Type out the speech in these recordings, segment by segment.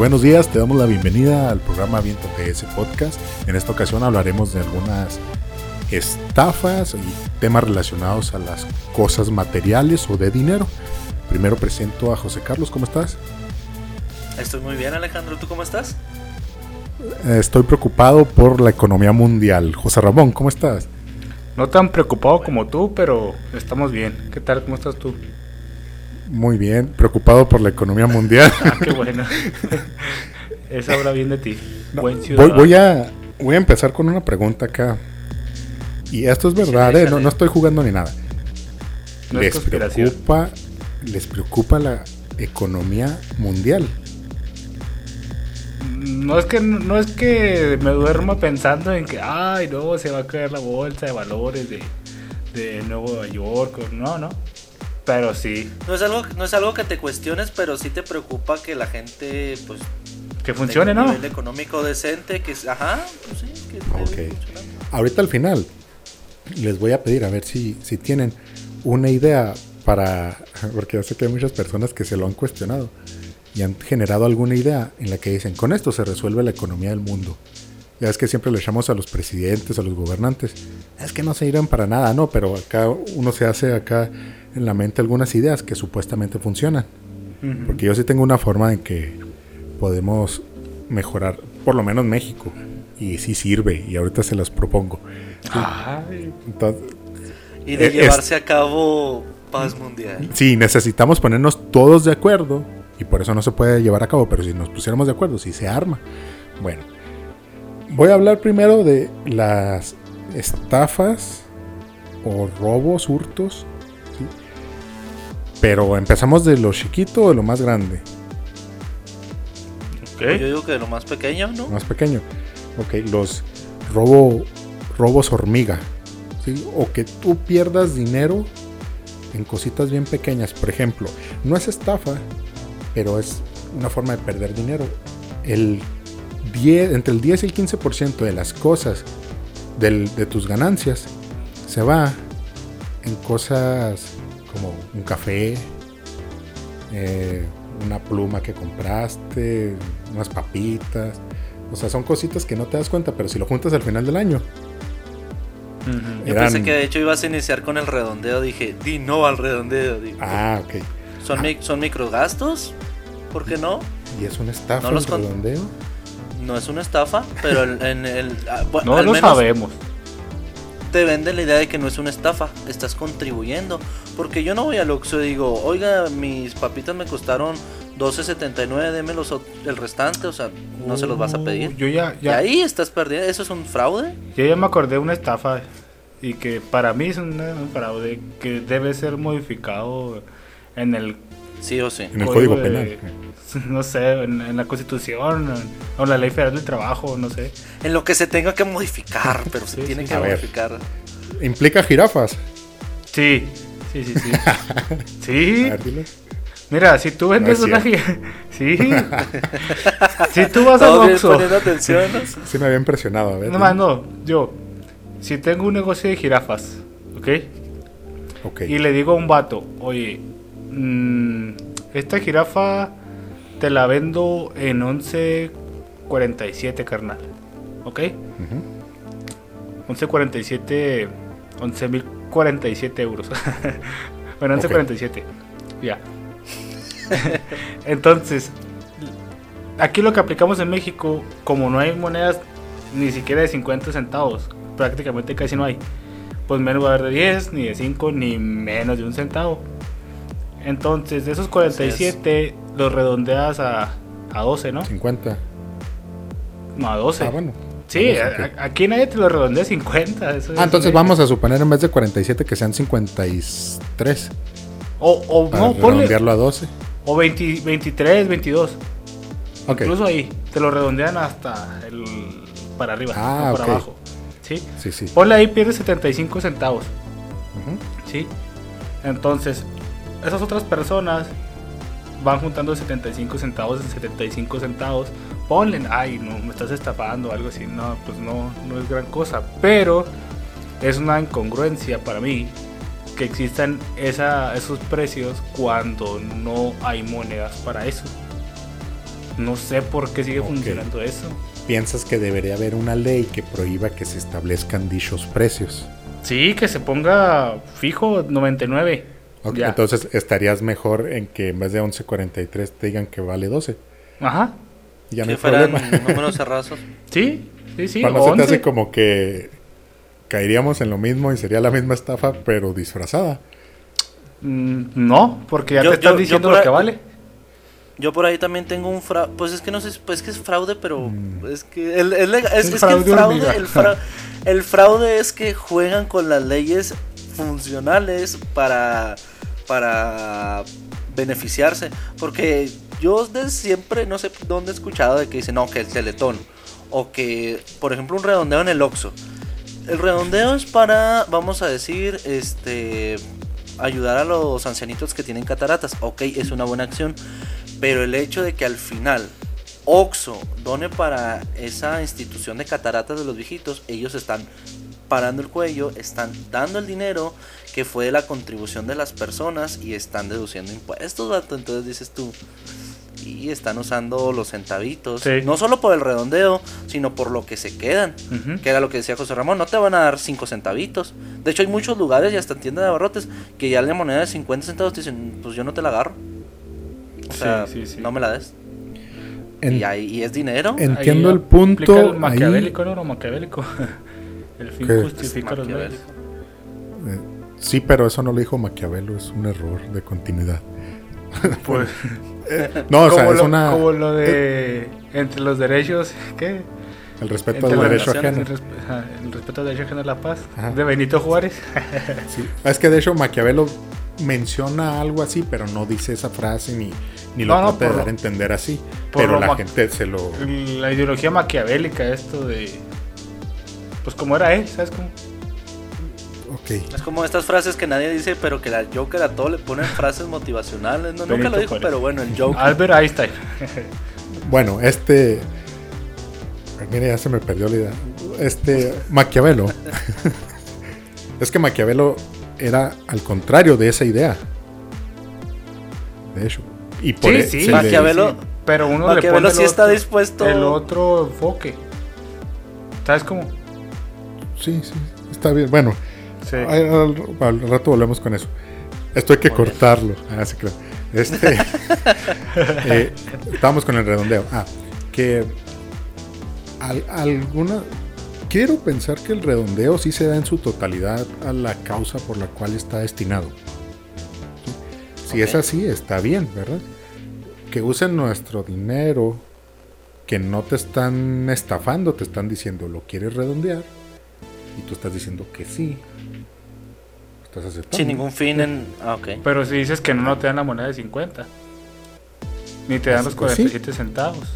Buenos días, te damos la bienvenida al programa Viento PS Podcast. En esta ocasión hablaremos de algunas estafas y temas relacionados a las cosas materiales o de dinero. Primero presento a José Carlos, ¿cómo estás? Estoy muy bien, Alejandro, ¿tú cómo estás? Estoy preocupado por la economía mundial. José Ramón, ¿cómo estás? No tan preocupado como tú, pero estamos bien. ¿Qué tal? ¿Cómo estás tú? Muy bien, preocupado por la economía mundial. ah, qué bueno. Eso habla bien de ti. Buen voy, voy, a, voy a empezar con una pregunta acá. Y esto es verdad, ¿eh? no, no, estoy jugando ni nada. No ¿Les, preocupa, ¿Les preocupa la economía mundial? No es que no es que me duerma pensando en que ay no se va a caer la bolsa de valores de, de Nueva York, no, no. Pero sí. No es algo, no es algo que te cuestiones, pero sí te preocupa que la gente, pues. Que funcione, ¿no? nivel económico decente, que Ajá, pues sí, que Ahorita al final, les voy a pedir a ver si, si tienen una idea para. Porque yo sé que hay muchas personas que se lo han cuestionado y han generado alguna idea en la que dicen: con esto se resuelve la economía del mundo. Ya es que siempre le echamos a los presidentes, a los gobernantes. Es que no se irán para nada, no, pero acá uno se hace acá en la mente algunas ideas que supuestamente funcionan. Porque yo sí tengo una forma en que podemos mejorar, por lo menos México. Y sí sirve, y ahorita se las propongo. y de llevarse a cabo paz mundial. Sí, necesitamos ponernos todos de acuerdo. Y por eso no se puede llevar a cabo. Pero si nos pusiéramos de acuerdo, si se arma. Bueno, voy a hablar primero de las estafas o robos, hurtos pero empezamos de lo chiquito o de lo más grande. Okay. Yo digo que de lo más pequeño, ¿no? Más pequeño. Ok, los robo, robos hormiga. ¿sí? O que tú pierdas dinero en cositas bien pequeñas. Por ejemplo, no es estafa, pero es una forma de perder dinero. El 10, entre el 10 y el 15% de las cosas de tus ganancias se va en cosas como un café, eh, una pluma que compraste, unas papitas. O sea, son cositas que no te das cuenta, pero si lo juntas al final del año. Yo pensé que de hecho ibas a iniciar con el redondeo. Dije, di no al redondeo. Ah, ok. ¿Son, ah. ¿Son microgastos? ¿Por qué no? ¿Y es una estafa el redondeo? No es una estafa, pero en el. Ah, no lo sabemos te venden la idea de que no es una estafa, estás contribuyendo. Porque yo no voy al Oxxo y digo, oiga, mis papitas me costaron 12.79, deme el restante, o sea, no se los vas a pedir. Yo ya, Y ahí estás perdiendo, ¿eso es un fraude? Yo ya me acordé de una estafa y que para mí es un, fraude que debe ser modificado en el... Sí o sí. En el Código Penal. no sé, en, la Constitución o en la Ley Federal del Trabajo, no sé. En lo que se tenga que modificar, pero se tiene que modificar. ¿Implica jirafas? Sí, sí, sí, sí. sí. Mira, si tú vendes una jirafa. Sí. si tú vas a Oxxo. Sí, me había impresionado. A ver, no, más no. Yo, si tengo un negocio de jirafas, ¿ok? Ok. Y le digo a un vato, oye, mmm, esta jirafa te la vendo en 11.47, carnal. ¿Ok? 11.47, 11.047 euros. bueno, 11.47. Ya. Entonces, aquí lo que aplicamos en México, como no hay monedas ni siquiera de 50 centavos, prácticamente casi no hay, pues menos va a haber de 10, ni de 5, ni menos de un centavo. Entonces, de esos 47, los redondeas a, a 12, ¿no? 50. No, a 12. Ah, bueno. Sí, aquí nadie te lo redondea a 50. ah, entonces vamos a suponer en vez de 47 que sean 53. O, o para no, redondearlo a 12. O 20, 23, 22. Incluso ahí, te lo redondean hasta el para arriba, ah, para abajo. ¿Sí? Sí, sí. Ponle ahí, pierdes 75 centavos. ¿Sí? Entonces, esas otras personas van juntando 75 centavos en 75 centavos. Ponle, ay, no, me estás estafando o algo así. No, pues no, no es gran cosa. Pero es una incongruencia para mí que existan esa, esos precios cuando no hay monedas para eso. No sé por qué sigue funcionando eso. Piensas que debería haber una ley que prohíba que se establezcan dichos precios. Sí, que se ponga fijo 99. Entonces estarías mejor en que en vez de 11.43 te digan que vale 12. Ajá. Ya no que hay fueran problema. números cerrazos. Sí, sí, sí. Cuando se te 11. hace como que caeríamos en lo mismo y sería la misma estafa, pero disfrazada. Mm, no, porque ya Yo- te están diciendo lo ahí- que vale. Yo por ahí también tengo un fraude. Pues es que no sé, pues es que es fraude, pero Mm. es que el, el lega- es, es que el fraude fraude, hormiga. el, fra- el fraude es que juegan con las leyes funcionales para para beneficiarse, porque yo desde siempre no sé dónde he escuchado de que dicen no que el Teletón o que por ejemplo un redondeo en el Oxxo. El redondeo es para, vamos a decir, este ayudar a los ancianitos que tienen cataratas. Ok, es una buena acción. Pero el hecho de que al final Oxxo done para esa institución de cataratas de los viejitos, ellos están parando el cuello, están dando el dinero que fue de la contribución de las personas y están deduciendo impuestos, vato. Entonces dices tú, y están usando los centavitos, Sí. no solo por el redondeo, sino por lo que se quedan. Que era lo que decía José Ramón, no te van a dar 5 centavitos. De hecho, hay muchos lugares y hasta en tiendas de abarrotes que ya la moneda de 50 centavos te dicen, pues yo no te la agarro. O sea, Sí, sí, sí. no me la des. En- y, ahí, y es dinero. en- Entiendo Ahí el punto, El ahí- maquiavélico, ¿no? Lo maquiavélico. El fin ¿Qué? justifica los medios. Eh, sí, pero eso no lo dijo Maquiavelo, es un error de continuidad. Pues, No, o sea, es lo, una. como lo de entre los derechos, ¿qué? El respeto al derecho ajeno. El, resp- ajá, el respeto al derecho ajeno a la paz. Ajá. De Benito Juárez. Sí. Es que de hecho Maquiavelo menciona algo así, pero no dice esa frase ni, ni lo No, de dar a entender así. Pero la gente se lo. La ideología maquiavélica, esto de. Pues como era él, ¿sabes cómo? Ok. Es como estas frases que nadie dice, pero que la Joker a todo le ponen frases motivacionales. No, nunca lo dijo, Juárez. pero bueno, el Joker. Albert Einstein. Bueno, este. Ay, Mira, ya se me perdió la idea. Este. Maquiavelo. es que Maquiavelo era al contrario de esa idea. De hecho. Y por Sí, e- sí. se le- Maquiavelo- Pero uno Maquiavelo le pone sí está otro- dispuesto- El otro enfoque. ¿Sabes cómo? Sí, sí. Está bien. Bueno, Sí. Al, al rato volvemos con eso. Esto hay que Muy cortarlo. Ah, sí, claro. Este, eh, estábamos con el redondeo. Ah, que al- alguna. Quiero pensar que el redondeo sí se da en su totalidad a la causa por la cual está destinado. ¿Sí? Si es así, está bien, ¿verdad? Que usen nuestro dinero, que no te están estafando, te están diciendo lo quieres redondear, y tú estás diciendo que sí. Estás aceptando. Sin ningún fin en. Ah, ok. Pero si dices que no, no te dan la moneda de 50. Ni te dan los Pues sí. 47 centavos.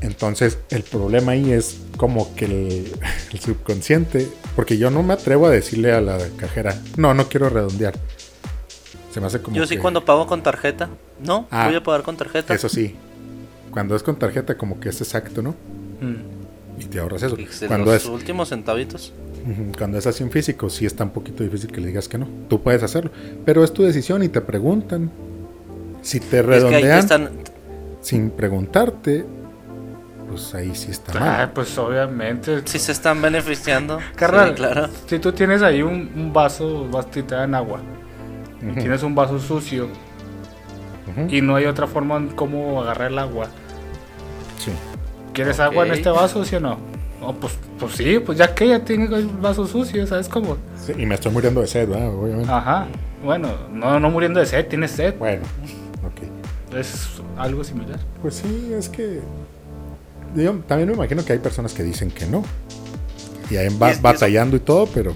Entonces, el problema ahí es como que el, el subconsciente, porque yo no me atrevo a decirle a la cajera, no, no quiero redondear. Se me hace como Yo sí que- cuando pago con tarjeta. No, Ah. voy a pagar con tarjeta. Eso sí. Cuando es con tarjeta, como que es exacto, ¿no? Mm. Y te ahorras eso. Cuando los es, últimos centavitos. Cuando es así en físico, sí está un poquito difícil que le digas que no. Tú puedes hacerlo. Pero es tu decisión y te preguntan. Si te Y es que ahí te redondean están. sin preguntarte, pues ahí sí está Ah, mal. pues obviamente. Si se están beneficiando. Carnal, Sí, claro. si tú tienes ahí un, un vaso, vas y te dan agua, y Ujú, tienes un vaso sucio y no hay otra forma en cómo agarrar el agua, Sí. ¿quieres agua en este vaso, sí o no? No, pues, pues sí, pues ya que ya tiene el vaso sucio, ¿sabes cómo? Sí, y me estoy muriendo de sed, ¿verdad? Obviamente. Ajá, bueno, no, no muriendo de sed, tienes sed, Bueno, ok. es algo similar. Pues sí, es que. Yo también me imagino que hay personas que dicen que no. Y ahí va Y es- y eso- batallando y todo, pero.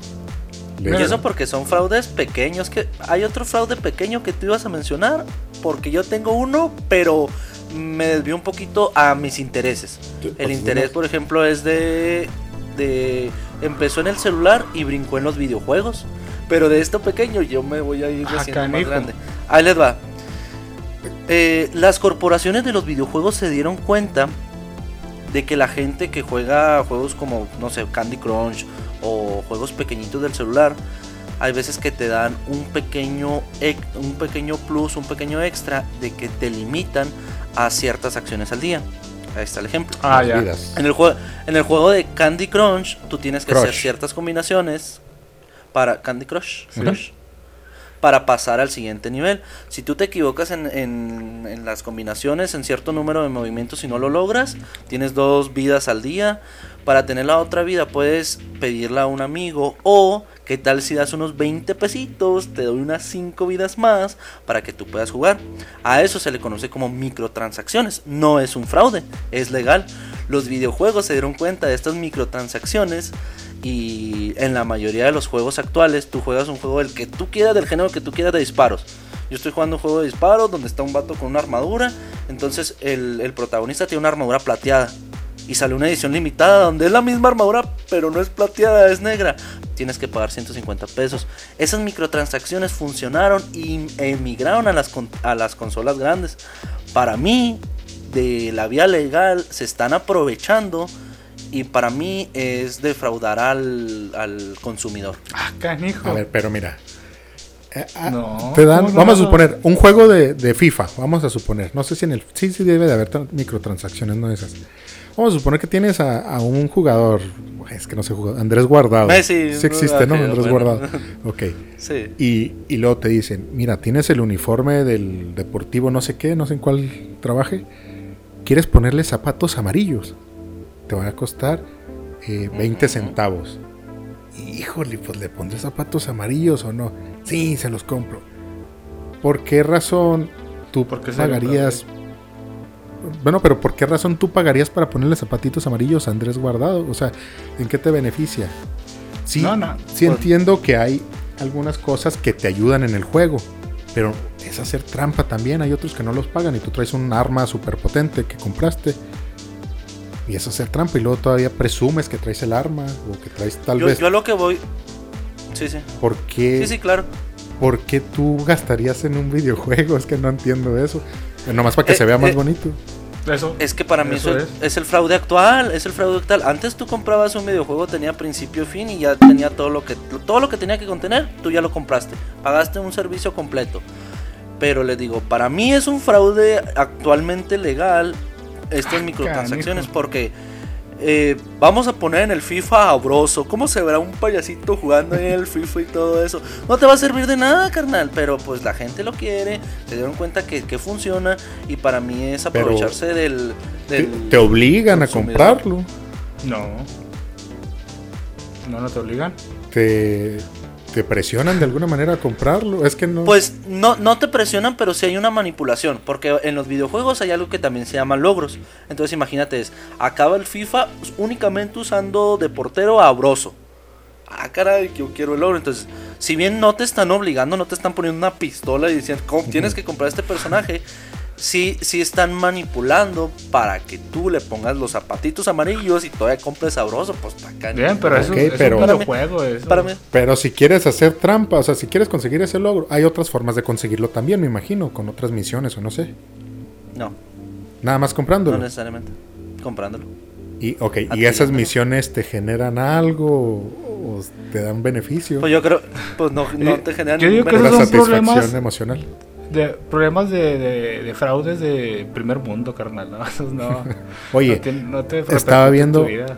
le- Y eso porque son fraudes pequeños. Que hay otro fraude pequeño que tú ibas a mencionar. Porque yo tengo uno, pero me desvió un poquito a mis intereses. El interés, por ejemplo, es de, de. Empezó en el celular y brincó en los videojuegos. Pero de esto pequeño yo me voy a ir Ah, haciendo más grande. Ahí les va. Eh, las corporaciones de los videojuegos se dieron cuenta de que la gente que juega juegos como, no sé, Candy Crush o juegos pequeñitos del celular, hay veces que te dan un pequeño, un pequeño plus, un pequeño extra de que te limitan a ciertas acciones al día. Ahí está el ejemplo. Ah, ya. En el, juego, en el juego de Candy Crunch, tú tienes que hacer ciertas combinaciones para Candy Crush, Sí. Crush, para pasar al siguiente nivel. Si tú te equivocas en, en- en las combinaciones, en cierto número de movimientos y no lo logras, tienes dos vidas al día. Para tener la otra vida puedes pedirla a un amigo o qué tal si das unos 20 pesitos, te doy unas 5 vidas más para que tú puedas jugar. A eso se le conoce como microtransacciones. No es un fraude, es legal. Los videojuegos se dieron cuenta de estas microtransacciones y en la mayoría de los juegos actuales tú juegas un juego del que tú quieras, del género que tú quieras de disparos. Yo estoy jugando un juego de disparos donde está un vato con una armadura, entonces el, el protagonista tiene una armadura plateada. Y sale una edición limitada donde es la misma armadura, pero no es plateada, es negra. Tienes que pagar 150 pesos. Esas microtransacciones funcionaron y emigraron a las, con- a las consolas grandes. Para mí, de la vía legal, se están aprovechando. Y para mí es defraudar al, al consumidor. Ah, canijo. A ver, pero mira. Eh, ah, No, te dan, vamos a suponer, un juego de, de FIFA, vamos a suponer. No sé si en el. Sí, sí, debe de haber tra- microtransacciones, no esas. Vamos a suponer que tienes a, a un jugador. Es que no sé. Andrés Guardado. Messi, Sí existe, ¿no? Andrés bueno. Guardado. Ok. Sí. Y, y luego te dicen, mira, tienes el uniforme del deportivo no sé qué, no sé en cuál trabaje. ¿Quieres ponerle zapatos amarillos? Te van a costar eh, 20 Ujú. centavos. Híjole, pues le pondré zapatos amarillos o no. Sí, se los compro. ¿Por qué razón tú ¿Por qué se lo pagarías? Bueno, pero ¿por qué razón tú pagarías para ponerle zapatitos amarillos a Andrés Guardado? O sea, ¿en qué te beneficia? Sí, No, no. sí Pues- entiendo que hay algunas cosas que te ayudan en el juego, pero es hacer trampa también. Hay otros que no los pagan y tú traes un arma súper potente que compraste. Y es hacer trampa y luego todavía presumes que traes el arma o que traes tal Yo, vez... yo a lo que voy. Sí, sí. ¿Por qué, Sí, sí, claro. ¿Por qué tú gastarías en un videojuego? Es que no entiendo eso. Nomás para que Eh, se vea más eh, bonito. Eso. Es que para mí Eso eso, es. es. el fraude actual, es el fraude actual. Antes tú comprabas un videojuego, tenía principio y fin y ya tenía todo lo que todo lo que tenía que contener, tú ya lo compraste. Pagaste un servicio completo. Pero les digo, para mí es un fraude actualmente legal estas Ah, microtransacciones porque eh, vamos a poner en el FIFA a Broso. ¿Cómo se verá un payasito jugando en el FIFA y todo eso? No te va a servir de nada, carnal. Pero pues la gente lo quiere. Se dieron cuenta que, que funciona. Y para mí es Pero aprovecharse del, Te, del- te obligan a comprarlo. No. No, no te obligan. Te, te presionan de alguna manera a comprarlo. Es que no. Pues no, no te presionan, pero sí hay una manipulación. Porque en los videojuegos hay algo que también se llama logros. Entonces imagínate, es, acaba el FIFA únicamente usando de portero a Broso. Ah, caray, que yo quiero el logro. Entonces, si bien no te están obligando, no te están poniendo una pistola y diciendo, "Com- tienes que comprar este personaje. Sí, sí están manipulando para que tú le pongas los zapatitos amarillos y todavía compres sabroso. Pues está cañón. Bien, pero eso es pero- un videojuego. eso. Para mí, Pero si quieres hacer trampa, o sea, si quieres conseguir ese logro, hay otras formas de conseguirlo también, me imagino, con otras misiones o no sé. no, Nada más no comprándolo. necesariamente. Comprándolo. y, ok, ¿y esas misiones te generan algo o te dan beneficio? Pues yo creo, pues no, no Eh, te generan yo digo que esos son satisfacción problemas- emocional. De, problemas de, de, de fraudes de primer mundo, carnal. No, Oye, no te, no te estaba viendo- tu vida.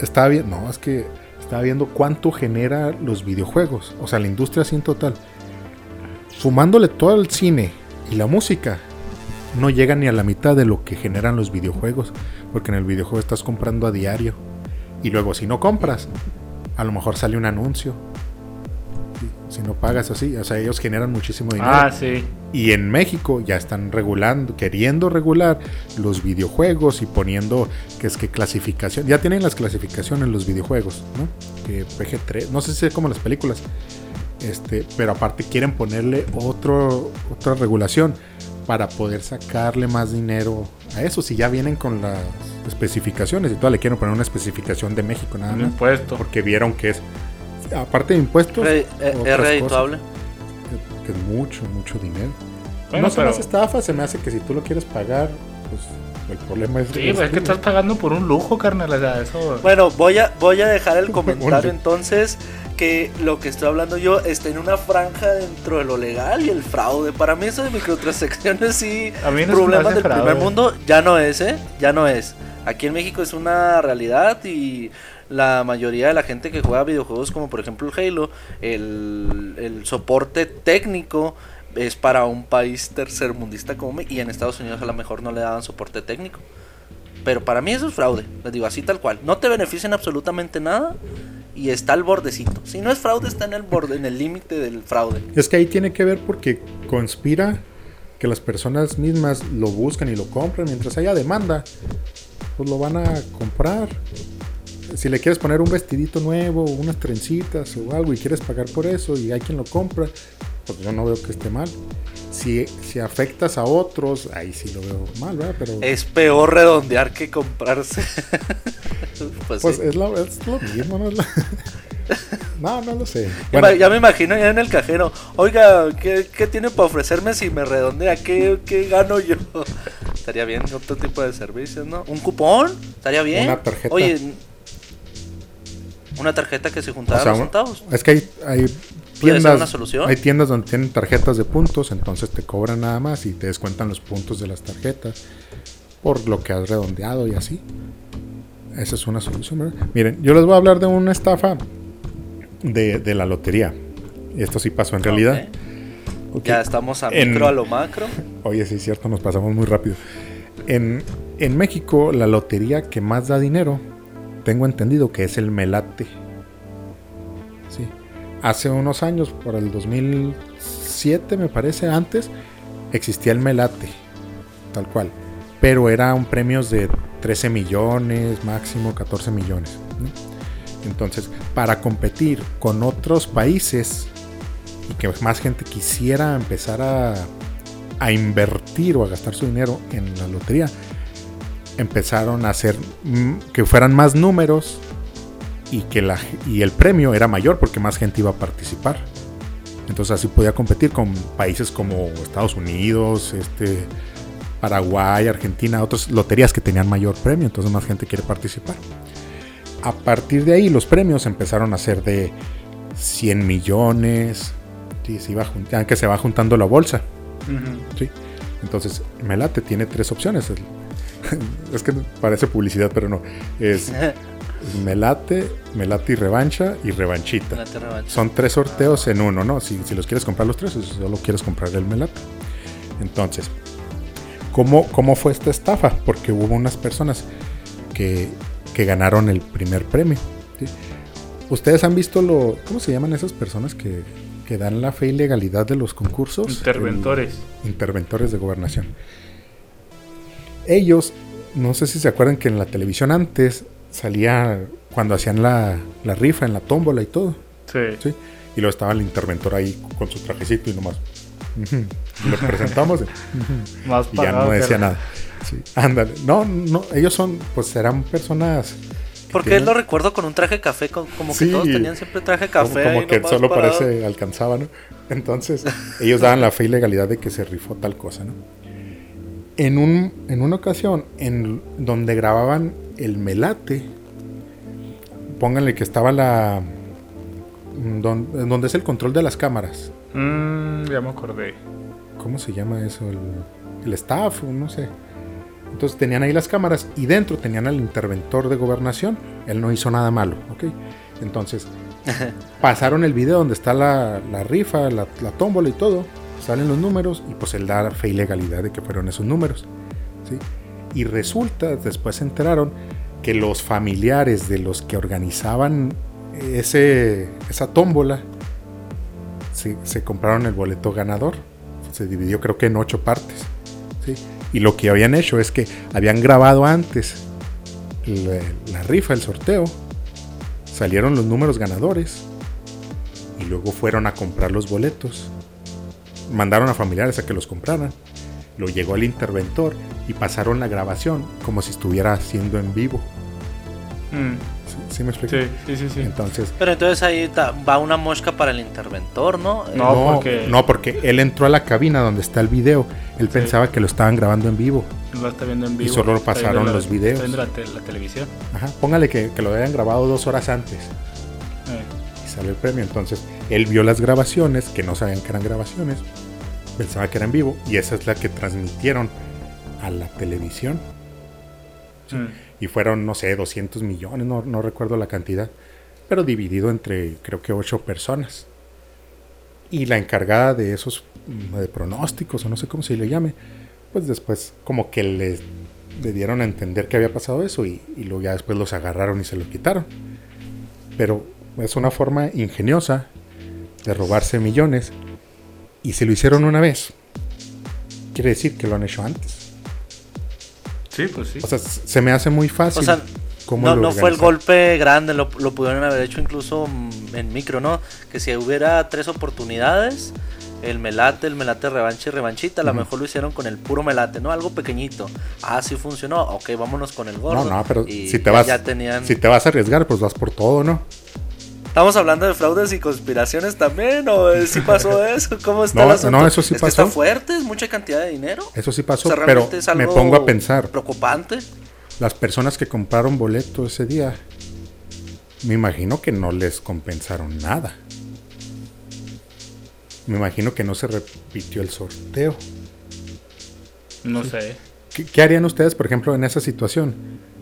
estaba viendo, no, es que estaba viendo cuánto genera los videojuegos, o sea, la industria así en total. Sumándole todo el cine y la música, no llega ni a la mitad de lo que generan los videojuegos, porque en el videojuego estás comprando a diario. Y luego si no compras, a lo mejor sale un anuncio. Si no pagas así, o sea, ellos generan muchísimo dinero. Ah, sí. Y en México ya están regulando, queriendo regular los videojuegos y poniendo que es que clasificación. Ya tienen las clasificaciones los videojuegos, ¿no? Que PG3, no sé si es como las películas. Este, pero aparte quieren ponerle otro, otra regulación para poder sacarle más dinero a eso. Si ya vienen con las especificaciones y todo, le quieren poner una especificación de México nada Un más. impuesto. Porque vieron que es, aparte de impuestos, Re- eh, es redituable. cosas, que es mucho, mucho dinero Bueno, no se pero- me hace estafa, se me hace que si tú lo quieres pagar, pues el problema es. Sí, pues, es que estás pagando por un lujo, carnal. O sea, eso. Bueno, voy a, voy a dejar el comentario entonces que lo que estoy hablando yo está en una franja dentro de lo legal y el fraude. Para mí eso de microtransacciones sí, A mí no problemas del fraude. primer mundo ya no es, ¿eh? Ya no es. Aquí en México es una realidad y la mayoría de la gente que juega videojuegos como por ejemplo Halo, el, el soporte técnico es para un país tercermundista como y en Estados Unidos a lo mejor no le daban soporte técnico. Pero para mí eso es fraude, les digo así tal cual. No te benefician absolutamente nada y está al bordecito. Si no es fraude, está en el borde, en el límite del fraude. Es que ahí tiene que ver porque conspira que las personas mismas lo buscan y lo compran. Mientras haya demanda, pues lo van a comprar. Si le quieres poner un vestidito nuevo, unas trencitas o algo y quieres pagar por eso y hay quien lo compra, pues yo no veo que esté mal. Si, si afectas a otros, ahí sí lo veo mal, ¿verdad? Pero Es peor redondear que comprarse. pues pues sí. es, lo, es lo mismo, ¿no? Es la- no, no lo sé. Ya Bueno, me- ya me imagino ya en el cajero. Oiga, ¿qué, qué tiene para ofrecerme si me redondea? ¿Qué, qué gano yo? Estaría bien otro tipo de servicios, ¿no? ¿Un cupón? Estaría bien. Una tarjeta. Oye, una tarjeta que se juntara O sea, los centavos. Es que hay, hay ¿Puede ser tiendas, una solución? hay tiendas donde tienen tarjetas de puntos, entonces te cobran nada más y te descuentan los puntos de las tarjetas por lo que has redondeado y así. Esa es una solución. ¿verdad? Miren, yo les voy a hablar de una estafa de, de la lotería. Esto sí pasó en realidad. Ya estamos a En- micro a lo macro. Oye, sí es cierto, nos pasamos muy rápido. En, en México, la lotería que más da dinero, tengo entendido que es el Melate. Sí. Hace unos años, por el 2007, me parece, antes, existía el Melate, tal cual. Pero eran premios de 13 millones, máximo 14 millones. Entonces, para competir con otros países y que más gente quisiera empezar a invertir o a gastar su dinero en la lotería, empezaron a hacer mm, que fueran más números y que la, y el premio era mayor porque más gente iba a participar. Entonces así podía competir con países como Estados Unidos, este, Paraguay, Argentina, otras loterías que tenían mayor premio, entonces más gente quiere participar. A partir de ahí los premios empezaron a ser de 100 millones, sí, se iba que se va juntando la bolsa. ¿sí? Entonces, Melate tiene tres opciones. El- es que parece publicidad, pero no. Es Melate, Melate y revancha y revanchita. La tierra revancha. Son tres sorteos en uno, ¿no? Si, si los quieres comprar los tres, o si solo quieres comprar el Melate. Entonces, ¿cómo, ¿cómo fue esta estafa? Porque hubo unas personas que, que ganaron el primer premio. ¿sí? Ustedes han visto lo. ¿Cómo se llaman esas personas que, que dan la fe y legalidad de los concursos? Interventores. El- interventores de gobernación. Ellos, no sé si se acuerdan que en la televisión antes salía cuando hacían la, la rifa en la tómbola y todo. Sí. ¿sí? Y luego estaba el interventor ahí con su trajecito y nomás. ujú, Lo presentamos Más y ya no decía nada. Sí, ándale. No, no, ellos son, pues serán personas. que Porque tienen- lo recuerdo con un traje café, co- como que Sí. todos tenían siempre traje como, café. como ahí que solo parado. parece alcanzaba, ¿no? Entonces, ellos daban la fe y legalidad de que se rifó tal cosa, ¿no? En, un, en una ocasión, en donde grababan el melate, pónganle que estaba la. don- en donde es el control de las cámaras. Mm, ya me acordé. ¿Cómo se llama eso? El, el staff, no sé. Entonces tenían ahí las cámaras y dentro tenían al interventor de gobernación. Él no hizo nada malo, ¿ok? Entonces pasaron el video donde está la, la rifa, la, la tómbola y todo. Salen los números y pues él da fe y legalidad de que fueron esos números. Y resulta, después se enteraron que los familiares de los que organizaban ese, esa tómbola se, compraron el boleto ganador. Se dividió creo que en ocho partes. Y lo que habían hecho es que habían grabado antes la, la rifa, el sorteo. Salieron los números ganadores. Y luego fueron a comprar los boletos. Mandaron a familiares a que los compraran. Lo llegó el interventor y pasaron la grabación como si estuviera haciendo en vivo. Mm, ¿Sí, ¿Sí me explico? sí, sí, sí. Entonces, Pero entonces ahí ta- va una mosca para el interventor, ¿no? No, no, porque- no, porque él entró a la cabina donde está el video. Él pensaba que lo estaban grabando en vivo. Lo está viendo en vivo. solo está viendo pasaron la- los videos. Está viendo la, te- la televisión. Ajá, póngale que, que lo hayan grabado dos horas antes. Sale el premio. Entonces él vio las grabaciones, que no sabían que eran grabaciones, pensaba que era en vivo, y esa es la que transmitieron a la televisión. Mm. Y fueron, no sé, 200 millones, no, no recuerdo la cantidad, pero dividido entre creo que 8 personas. Y la encargada de esos mm, de pronósticos, o no sé cómo se le llame, pues después como que les le dieron a entender que había pasado eso y, y luego ya después los agarraron y se los quitaron. Pero es una forma ingeniosa de robarse millones. Y si lo hicieron una vez, quiere decir que lo han hecho antes. Sí, pues sí. O sea, se me hace muy fácil. O sea, cómo no, lo no fue el golpe grande, lo, lo pudieron haber hecho incluso en micro, ¿no? Que si hubiera tres oportunidades, el melate, el melate revancha y revanchita, a lo mejor lo hicieron con el puro melate, ¿no? Algo pequeñito. Ah, sí funcionó, ok, vámonos con el gordo. No, no, pero Y si te ya- vas, ya tenían... si te vas a arriesgar, pues vas por todo, ¿no? ¿Estamos hablando de fraudes y conspiraciones también? ¿O sí pasó eso? ¿Cómo está No, el asunto? no, eso sí es que está pasó. fuerte, es mucha cantidad de dinero. Eso sí O pasó, sea, pero me pongo a pensar, Preocupante. las personas que compraron boleto ese día, me imagino que no les compensaron nada. Me imagino que no se repitió el sorteo. No sé. ¿Qué, qué harían ustedes, por ejemplo, en esa situación?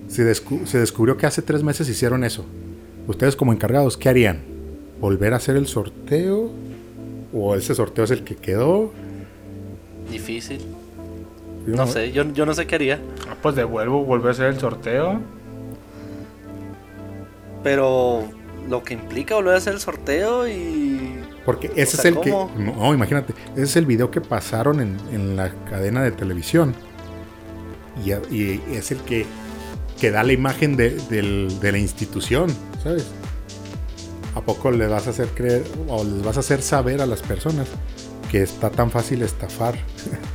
Si descu- se descubrió que hace tres meses hicieron eso. Ustedes como encargados, ¿qué harían? ¿Volver a hacer el sorteo? ¿O ese sorteo es el que quedó? Difícil. No sé, yo, yo no sé qué haría. Ah, Pues devuelvo, volver a hacer el sorteo. Pero lo que implica volver a hacer el sorteo y. Porque ese O sea, es el ¿cómo? que... No, imagínate. Ese es el video que pasaron en, en la cadena de televisión. Y, y es el que, que da la imagen de, del- de la institución, ¿sabes? ¿A poco le vas a hacer creer o les vas a hacer saber a las personas que está tan fácil estafar?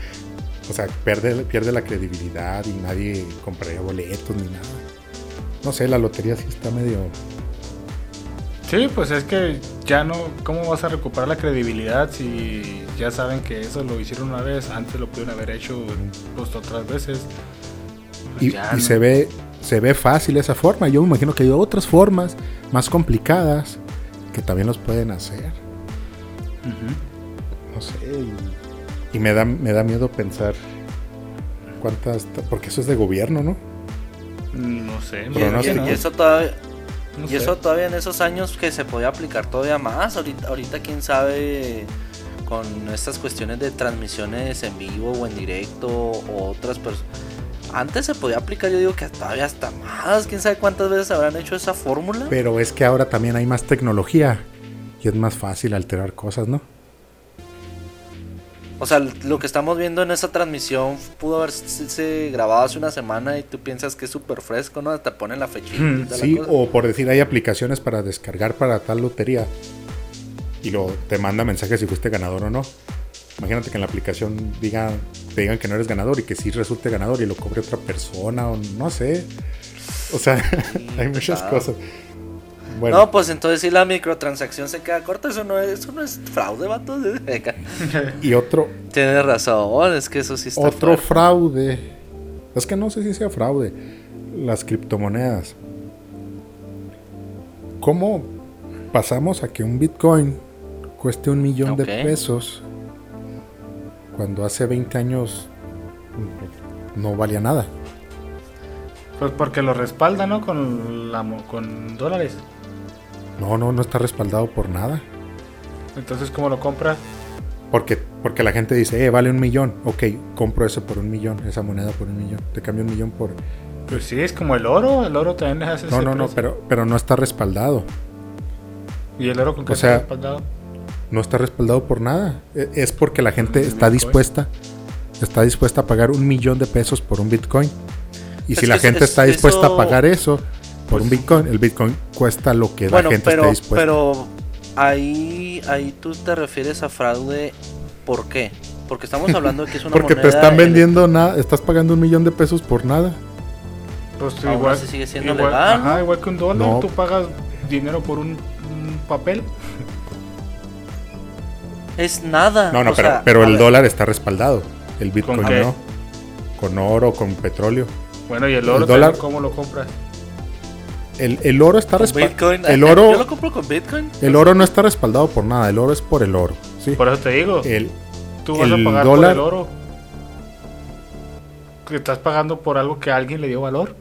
o sea, pierde, pierde la credibilidad y nadie compraría boletos ni nada. No sé, la lotería sí está medio... Sí, pues es que ya no. ¿Cómo vas a recuperar la credibilidad si ya saben que eso lo hicieron una vez? Antes lo pudieron haber hecho pues, otras veces. Pues Y, ya y no. se ve se ve fácil esa forma. Yo me imagino que hay otras formas más complicadas que también los pueden hacer. No sé. Y, y me da me da miedo pensar cuántas porque eso es de gobierno, ¿no? No sé. Y, no y- eso todavía. No Y sé. eso todavía en esos años que se podía aplicar todavía más. Ahorita, ahorita quién sabe con estas cuestiones de transmisiones en vivo o en directo o otras personas. Antes se podía aplicar, yo digo que todavía hasta más. Quién sabe cuántas veces habrán hecho esa fórmula. Pero es que ahora también hay más tecnología y es más fácil alterar cosas, ¿no? O sea, lo que estamos viendo en esa transmisión pudo haberse grabado hace una semana y tú piensas que es súper fresco, ¿no? Te ponen la fechita. y toda la Sí, cosa. o por decir, hay aplicaciones para descargar para tal lotería y lo te manda mensajes si fuiste ganador o no. Imagínate que en la aplicación diga, te digan que no eres ganador y que sí resulte ganador y lo cobre otra persona o no sé. O sea, hay muchas cosas. Bueno, No, pues entonces si la microtransacción se queda corta, eso no es, eso no es fraude, vato. y otro, Tienes razón, es que eso sí está otro fuerte. fraude. Es que no sé si sea fraude. Las criptomonedas. ¿Cómo pasamos a que un Bitcoin cueste un millón de pesos cuando hace 20 años no valía nada? Pues porque lo respalda, ¿no? Con, la, con dólares. No, no, no está respaldado por nada. Entonces, ¿cómo lo compras? Porque, porque la gente dice, eh, vale un millón. Ok, compro eso por un millón, esa moneda por un millón. Te cambio un millón por... Pues sí, es como el oro. El oro también hace No, ese no, no, precio. pero, pero no está respaldado. ¿Y el oro con qué o sea, está respaldado? No está respaldado por nada. E- Es porque la gente está Bitcoin. dispuesta, está dispuesta a pagar un millón de pesos por un Bitcoin. Y Es si la gente es- está dispuesta eso- a pagar eso por Pues- un Bitcoin, el Bitcoin cuesta lo que Bueno, la gente pero, está dispuesta. pero ahí, ahí tú te refieres a fraude, ¿por qué? Porque estamos hablando de que es una porque te están vendiendo nada, estás pagando un millón de pesos por nada. Pues igual, sigue siendo igual, legal, Ajá, ¿no? igual que un dólar. No. Tú pagas dinero por un, un papel. Es nada. No, no, o pero, sea, pero a el ver, dólar está respaldado. El Bitcoin no. Con oro, con petróleo. Bueno, y el El oro, dólar- también, ¿cómo lo compras? el, el oro está respaldado. Yo oro, lo compro con Bitcoin. el oro no está respaldado por nada. El oro es por el oro. ¿sí? Por eso te digo, El, tú vas a el pagar dólar- por el oro. Que estás pagando por algo que alguien le dio valor.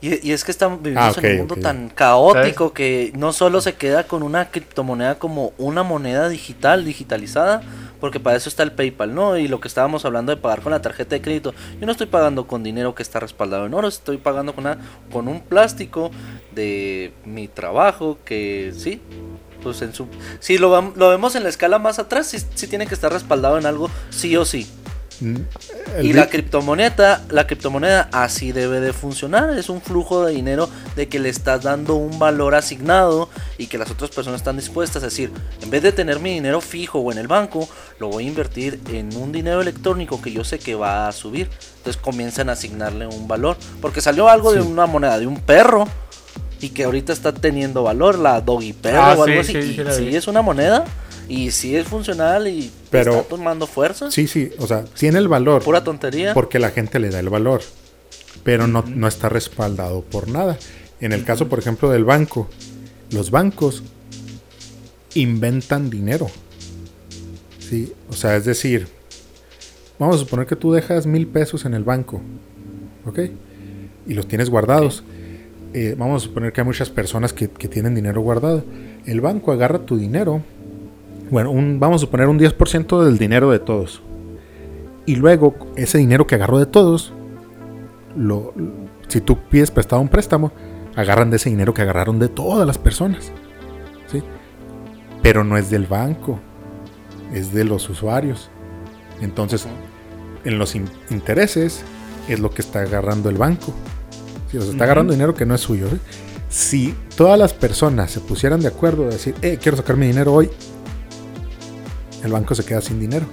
Y, y es que estamos vivimos Ah, ok, en un mundo tan caótico que no solo se queda con una criptomoneda como una moneda digital, digitalizada, porque para eso está el PayPal, ¿no? Y lo que estábamos hablando de pagar con la tarjeta de crédito. Yo no estoy pagando con dinero que está respaldado en oro, estoy pagando con, una, con un plástico de mi trabajo que sí. Pues en su, si lo, lo vemos en la escala más atrás, sí, sí tiene que estar respaldado en algo, sí o sí. Y la criptomoneda, la criptomoneda así debe de funcionar, es un flujo de dinero de que le estás dando un valor asignado y que las otras personas están dispuestas. A decir, en vez de tener mi dinero fijo o en el banco, lo voy a invertir en un dinero electrónico que yo sé que va a subir. Entonces comienzan a asignarle un valor, porque salió algo de una moneda de un perro y que ahorita está teniendo valor, la doggy perro Ah, o algo sí, así. sí, y sí es una moneda y sí es funcional y Pero- está tomando fuerza. Sí, sí, o sea, tiene el valor Pura tontería. porque la gente le da el valor, pero no, no está respaldado por nada. En el caso, por ejemplo, del banco, los bancos inventan dinero. Sí, o sea, es decir, vamos a suponer que tú dejas mil pesos en el banco, ¿ok? Y los tienes guardados. Eh, vamos a suponer que hay muchas personas que, que tienen dinero guardado. El banco agarra tu dinero. Bueno, un- vamos a suponer un 10% del dinero de todos. Y luego ese dinero que agarró de todos, lo, si tú pides prestado un préstamo, agarran de ese dinero que agarraron de todas las personas. ¿sí? Pero no es del banco, es de los usuarios. Entonces, en los in- intereses es lo que está agarrando el banco. Sí, o sea, está agarrando dinero que no es suyo. ¿sí? Si todas las personas se pusieran de acuerdo a decir, eh, quiero sacar mi dinero hoy, el banco se queda sin dinero.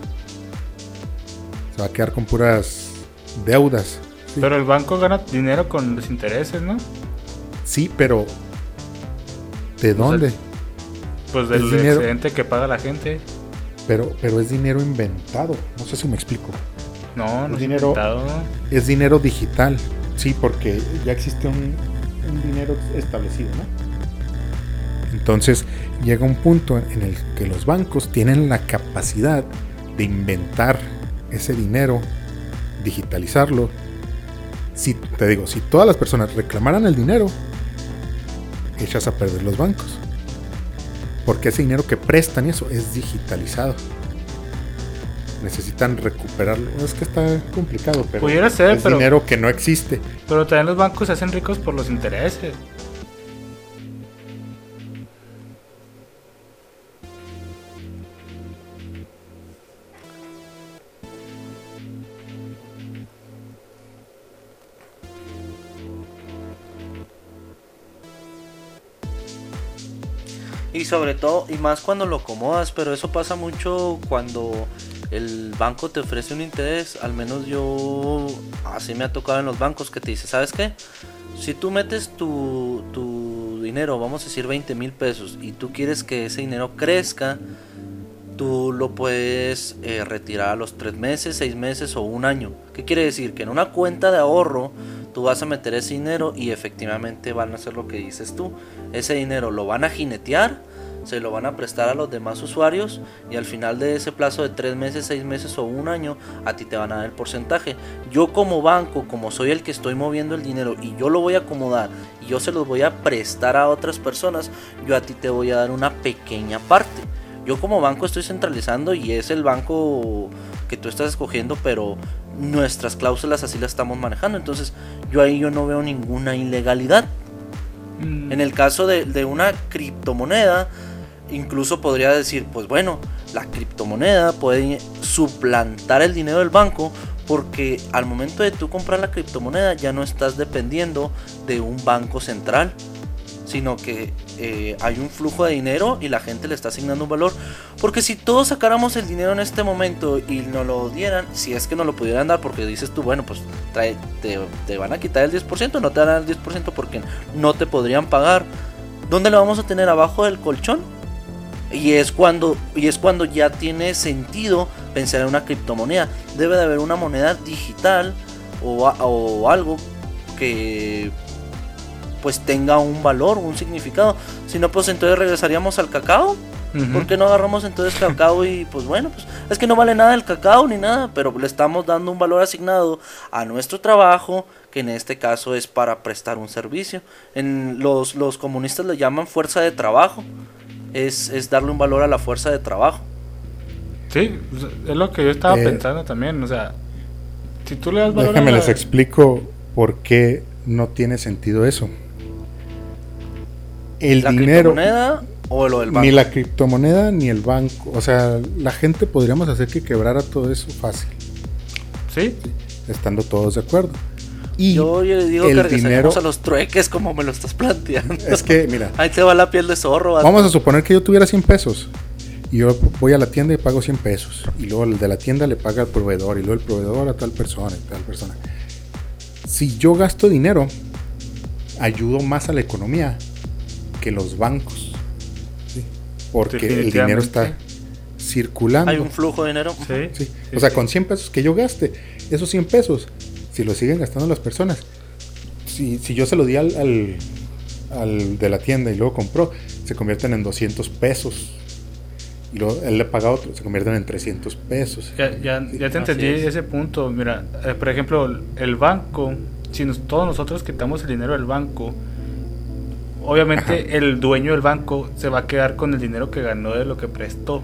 Se va a quedar con puras deudas. Sí, Pero el banco gana dinero con los intereses, ¿no? sí, pero ¿de dónde? Pues del dinero. excedente que paga la gente. Pero, pero es dinero inventado. No sé si me explico. No, no es dinero- inventado. Es dinero digital. Sí, porque ya existe un, un dinero establecido, ¿no? Entonces llega un punto en el que los bancos tienen la capacidad de inventar ese dinero, digitalizarlo. Si te digo, si todas las personas reclamaran el dinero, echas a perder los bancos. Porque ese dinero que prestan y eso es digitalizado. Necesitan recuperarlo. Es que está complicado, pero Pudiera ser, es pero- dinero que no existe. Pero también los bancos se hacen ricos por los intereses. Sobre todo, y más cuando lo acomodas, pero eso pasa mucho cuando el banco te ofrece un interés, al menos yo, así me ha tocado en los bancos, que te dice, ¿sabes qué? Si tú metes tu, tu dinero, vamos a decir 20 mil pesos, y tú quieres que ese dinero crezca, tú lo puedes eh, retirar a los 3 meses, 6 meses o un año. ¿Qué quiere decir? Que en una cuenta de ahorro tú vas a meter ese dinero y efectivamente van a hacer lo que dices tú. Ese dinero lo van a jinetear, se lo van a prestar a los demás usuarios y al final de ese plazo de 3 meses, 6 meses o un año, a ti te van a dar el porcentaje. Yo como banco, como soy el que estoy moviendo el dinero y yo lo voy a acomodar y yo se los voy a prestar a otras personas, yo a ti te voy a dar una pequeña parte. Yo como banco estoy centralizando y es el banco que tú estás escogiendo, pero nuestras cláusulas así las estamos manejando. Entonces yo ahí yo no veo ninguna ilegalidad. Mm, En el caso de, de una criptomoneda, incluso podría decir, pues bueno, la criptomoneda puede suplantar el dinero del banco porque al momento de tú comprar la criptomoneda ya no estás dependiendo de un banco central, sino que eh, hay un flujo de dinero y la gente le está asignando un valor. Porque si todos sacáramos el dinero en este momento y nos lo dieran, si es que nos lo pudieran dar, porque dices tú, bueno, pues trae, te, van a quitar el 10%, no te dar el 10% porque no te podrían pagar. ¿Dónde lo vamos a tener? ¿Abajo del colchón? Y es cuando, y es cuando ya tiene sentido pensar en una criptomoneda. Debe de haber una moneda digital o, o algo que pues tenga un valor, un significado. Si no, pues entonces regresaríamos al cacao. ¿Por qué no agarramos entonces cacao y pues bueno, pues es que no vale nada el cacao ni nada, pero le estamos dando un valor asignado a nuestro trabajo, que en este caso es para prestar un servicio. En los, los comunistas le llaman fuerza de trabajo. Es, es darle un valor a la fuerza de trabajo. Sí, es lo que yo estaba Eh, pensando también. O sea, si tú le das valor Déjame a la- les explico por qué no tiene sentido eso. El ¿La dinero, criptomoneda o lo del banco? ni la criptomoneda ni el banco. O sea, la gente podríamos hacer que quebrara todo eso fácil, Sí, estando todos de acuerdo. Y Yo, yo digo el que dinero- a los trueques como me lo estás planteando. es que, mira, Ahí te va la piel de zorro. Vamos a suponer que yo tuviera 100 pesos. Y yo voy a la tienda y pago 100 pesos. Y luego el de la tienda le paga al proveedor. Y luego el proveedor a tal persona y tal persona. Si yo gasto dinero, ayudo más a la economía que los bancos. ¿sí? Porque el dinero está circulando. Hay un flujo de dinero. sí. Sí. sí, o sea, sí. con 100 pesos que yo gaste, esos 100 pesos, si lo siguen gastando las personas, si, si yo se lo di al, al, al de la tienda y luego compró, se convierten en 200 pesos. Y luego él le paga otro, se convierten en 300 pesos. Ya, ya, ya te entendí es. ese punto. Mira, eh, por ejemplo, el banco, si nos- todos nosotros quitamos el dinero del banco, obviamente el dueño del banco se va a quedar con el dinero que ganó de lo que prestó.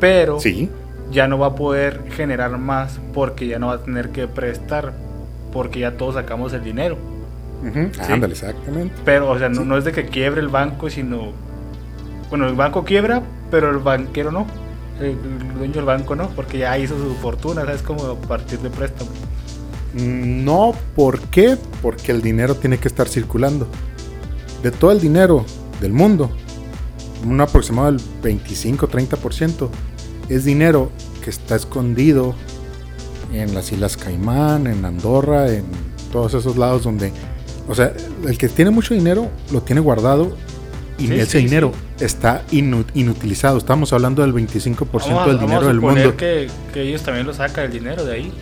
Pero Sí, ya no va a poder generar más porque ya no va a tener que prestar porque ya todos sacamos el dinero. Sí. ándale, exactamente. Pero, o sea, no, Sí. no es de que quiebre el banco, sino... Bueno, el banco quiebra, pero el banquero no. El, el dueño del banco no, porque ya hizo su fortuna, ¿sabes? Como a partir de préstamo. Mm, No, ¿por qué? Porque el dinero tiene que estar circulando. De todo el dinero del mundo, un aproximado del 25-30% es dinero que está escondido en las Islas Caimán, en Andorra, en todos esos lados donde... O sea, el que tiene mucho dinero lo tiene guardado y Sí, ese sí, dinero está inu- inutilizado. Estamos hablando del 25% Vamos a- del vamos dinero a del mundo. Que, que ellos también lo sacan el dinero de ahí.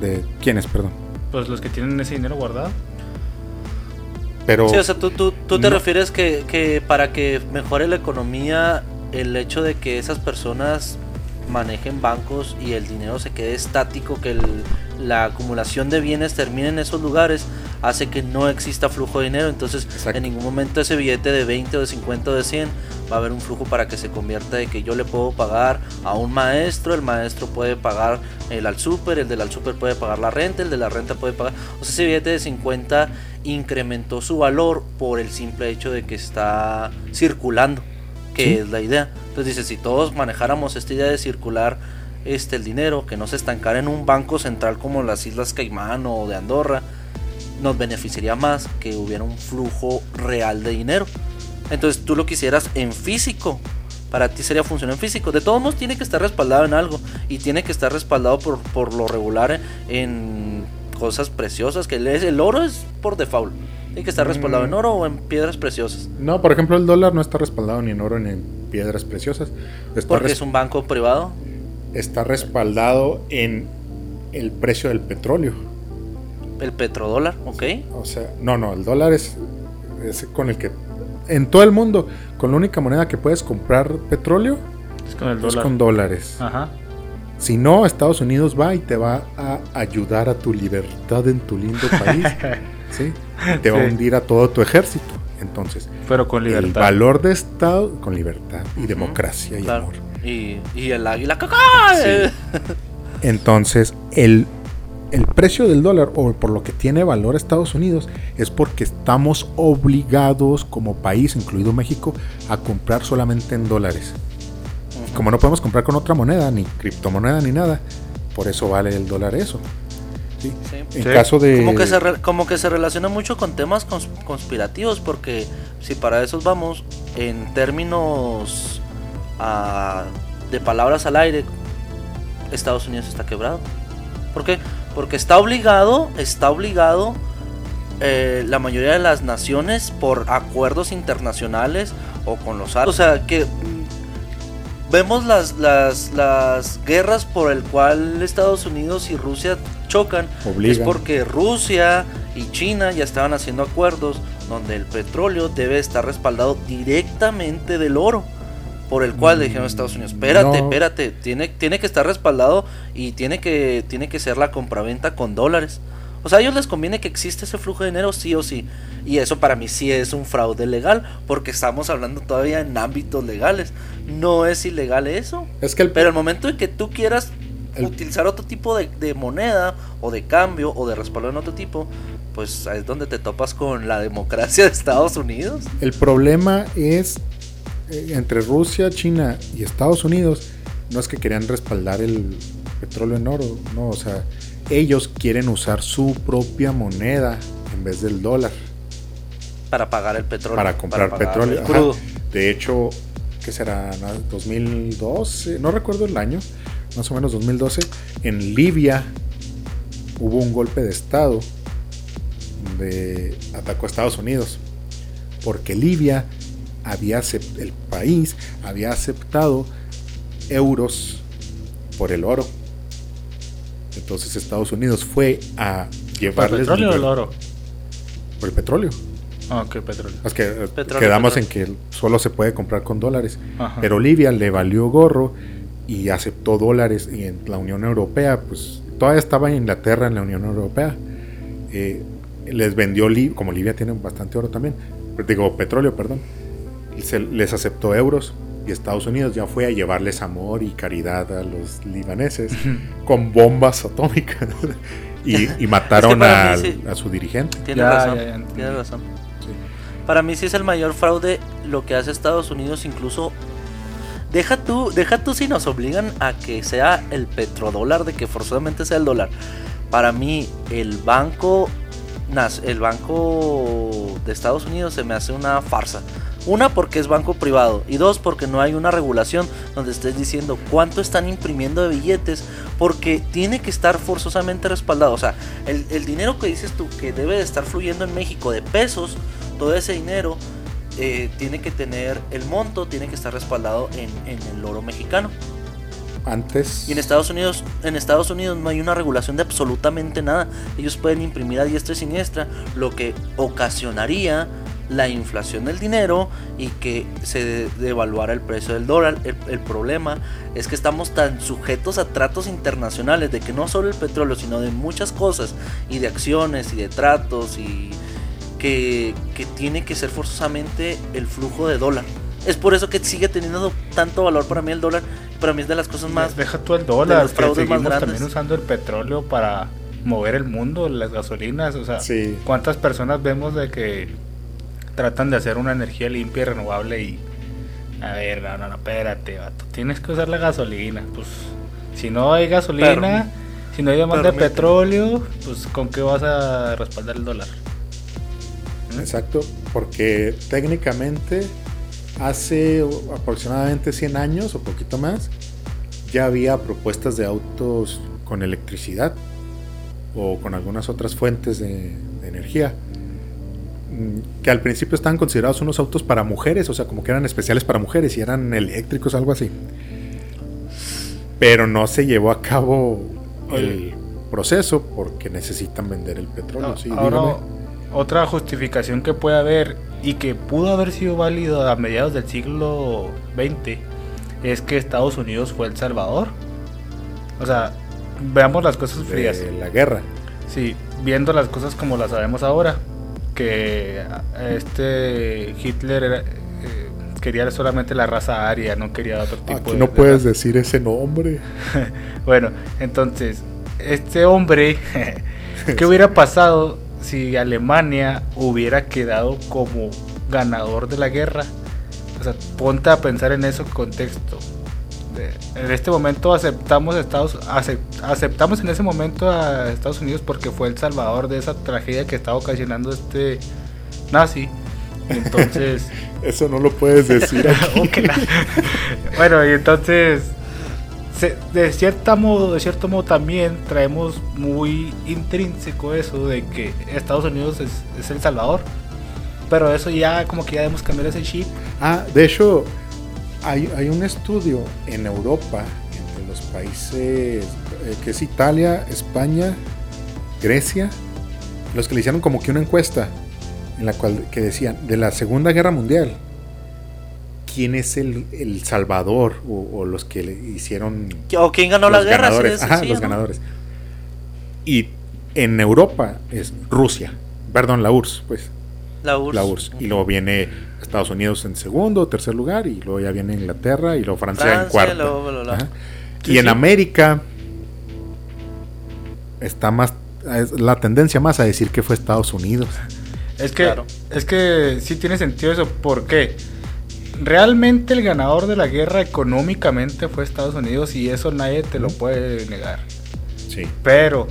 ¿De quiénes, perdón? Pues los que tienen ese dinero guardado. Pero... Sí, o sea, tú, tú, tú te No. refieres que, que para que mejore la economía, el hecho de que esas personas manejen bancos y el dinero se quede estático, que el- la acumulación de bienes termine en esos lugares, hace que no exista flujo de dinero. Entonces, Exacto. en ningún momento ese billete de 20 o de 50 o de 100 va a haber un flujo para que se convierta de que yo le puedo pagar a un maestro, el maestro puede pagar el al super, el del al super puede pagar la renta, el de la renta puede pagar. O sea, ese billete de 50 incrementó su valor por el simple hecho de que está circulando, que Sí. es la idea. Entonces dice, si todos manejáramos esta idea de circular este el dinero, que no se estancara en un banco central como las Islas Caimán o de Andorra, nos beneficiaría más que hubiera un flujo real de dinero. Entonces tú lo quisieras en físico. Para ti sería función en físico. De todos modos tiene que estar respaldado en algo. Y tiene que estar respaldado por, por lo regular en cosas preciosas. Que el, el oro es por default. Tiene que estar respaldado en Mm. oro o en piedras preciosas. No, por ejemplo, el dólar no está respaldado ni en oro ni en piedras preciosas. Está, Porque es un banco privado. está respaldado en el precio del petróleo. El petrodólar, ¿ok? O sea, no, no, el dólar es, es con el que en todo el mundo, con la única moneda que puedes comprar petróleo Es con el es dólar. con dólares. Ajá. Si no, Estados Unidos va y te va a ayudar a tu libertad en tu lindo país. ¿sí? Te va a hundir a todo tu ejército. Entonces, Pero con el libertad. valor de Estado con libertad y democracia y Claro. amor. Y, y el águila caca. Sí. Entonces, el, el precio del dólar, o por lo que tiene valor Estados Unidos, es porque estamos obligados como país, incluido México, a comprar solamente en dólares. Como no podemos comprar con otra moneda, ni criptomoneda, ni nada, por eso vale el dólar eso. ¿Sí? Sí. En Sí. caso de... Como que, se re- como que se relaciona mucho con temas cons- conspirativos, porque si para esos vamos, en términos ah, de palabras al aire, Estados Unidos está quebrado. ¿Por qué? Porque está obligado, está obligado eh, la mayoría de las naciones por acuerdos internacionales o con los árabes. O sea, que mm, vemos las, las, las guerras por el cual Estados Unidos y Rusia chocan es porque Rusia y China ya estaban haciendo acuerdos donde el petróleo debe estar respaldado directamente del oro. Por el cual le dijeron a Estados Unidos, espérate, No. espérate, tiene, tiene que estar respaldado y tiene que, tiene que ser la compraventa con dólares. O sea, a ellos les conviene que exista ese flujo de dinero sí o sí. Y eso para mí sí es un fraude legal, porque estamos hablando todavía en ámbitos legales. No es ilegal eso. Es que el, Pero el momento en que tú quieras El- utilizar otro tipo de, de moneda o de cambio o de respaldo en otro tipo, pues ahí es donde te topas con la democracia de Estados Unidos. el problema es eh, entre Rusia, China y Estados Unidos. No es que querían respaldar el petróleo en oro, no, o sea, ellos quieren usar su propia moneda en vez del dólar Para pagar el petróleo. para comprar petróleo. crudo. De hecho, ¿qué será? ¿No? 2012, no recuerdo el año, más o menos 2012, en Libia hubo un golpe de estado donde atacó a Estados Unidos, porque Libia había el país había aceptado euros por el oro. Entonces Estados Unidos fue a ¿Por llevarles petróleo o el oro? por el petróleo. Ah, ok, petróleo. Es que eh, Petróleo, quedamos petróleo. en que solo se puede comprar con dólares. Ajá. Pero Libia le valió gorro y aceptó dólares y en la Unión Europea, pues todavía estaba Inglaterra en la Unión Europea. eh, les vendió, como Libia tiene bastante oro también, digo petróleo, perdón, y se- les aceptó euros y Estados Unidos ya fue a llevarles amor y caridad a los libaneses con bombas atómicas y, y mataron para al- mí sí. a su dirigente. Tienes Ya, razón. ya, ya tienes razón. Sí. Para mí sí es el mayor fraude lo que hace Estados Unidos, incluso deja tú, deja tú si nos obligan a que sea el petrodólar, de que forzosamente sea el dólar. Para mí el banco, el banco de Estados Unidos se me hace una farsa. Una porque es banco privado y dos porque no hay una regulación donde estés diciendo cuánto están imprimiendo de billetes porque tiene que estar forzosamente respaldado. O sea, el, el dinero que dices tú que debe de estar fluyendo en México de pesos, todo ese dinero eh, tiene que tener el monto, tiene que estar respaldado en, en el oro mexicano. Antes... Y en Estados Unidos, en Estados Unidos no hay una regulación de absolutamente nada. Ellos pueden imprimir a diestra y siniestra, lo que ocasionaría la inflación del dinero y que se de- devaluara el precio del dólar. El, el problema es que estamos tan sujetos a tratos internacionales de que no solo el petróleo, sino de muchas cosas y de acciones y de tratos y que, que tiene que ser forzosamente el flujo de dólar. Es por eso que sigue teniendo tanto valor para mí el dólar. Para mí es de las cosas más Deja tú el de dólar, los que seguimos también usando el petróleo para mover el mundo, las gasolinas, o sea, Sí. ¿cuántas personas vemos de que tratan de hacer una energía limpia y renovable y a ver, no, no, no, espérate, vato, tienes que usar la gasolina, pues si no hay gasolina, si no hay demanda de petróleo, pues con qué vas a respaldar el dólar? Exacto, porque técnicamente hace aproximadamente 100 años o poquito más ya había propuestas de autos con electricidad o con algunas otras fuentes de, de energía mm, que al principio estaban considerados unos autos para mujeres, o sea, como que eran especiales para mujeres y eran eléctricos, algo así. Pero no se llevó a cabo el proceso porque necesitan vender el petróleo. Ah, sí, Ahora, dígame. Otra justificación que puede haber y que pudo haber sido válido a mediados del siglo XX es que Estados Unidos fue El Salvador. O sea, veamos las cosas frías. de la guerra. Sí, viendo las cosas como las sabemos ahora, que este Hitler era, eh, quería solamente la raza aria, no quería otro tipo Aquí de no de puedes decir ese nombre. Bueno, entonces, este hombre, ¿qué hubiera pasado si Alemania hubiera quedado como ganador de la guerra? O sea, ponte a pensar en ese contexto. De- En este momento aceptamos Estados acep- aceptamos en ese momento a Estados Unidos porque fue el salvador de esa tragedia que estaba ocasionando este nazi. Entonces, Eso no lo puedes decir aquí. Bueno, y entonces, se- de, cierta modo, de cierto modo también traemos muy intrínseco eso de que Estados Unidos es, es el Salvador. Pero eso ya como que ya debemos cambiar ese chip. Ah, de hecho, hay, hay un estudio en Europa, entre los países eh, que es Italia, España, Grecia los que le hicieron como que una encuesta en la cual que decían de la Segunda Guerra Mundial quién es el, el salvador o, o los que le hicieron ¿O quién ganó la guerra? de ganadores, ajá, los ¿no? ganadores y en Europa es Rusia perdón la URSS pues La URSS. la URSS y luego viene Estados Unidos en segundo o tercer lugar y luego ya viene Inglaterra y luego Francia, en cuarto. Sí, y en sí. América está más es la tendencia más a decir que fue Estados Unidos Es que, Claro. es que sí tiene sentido eso. ¿Por qué? Realmente el ganador de la guerra económicamente fue Estados Unidos y eso nadie te lo puede negar. sí Pero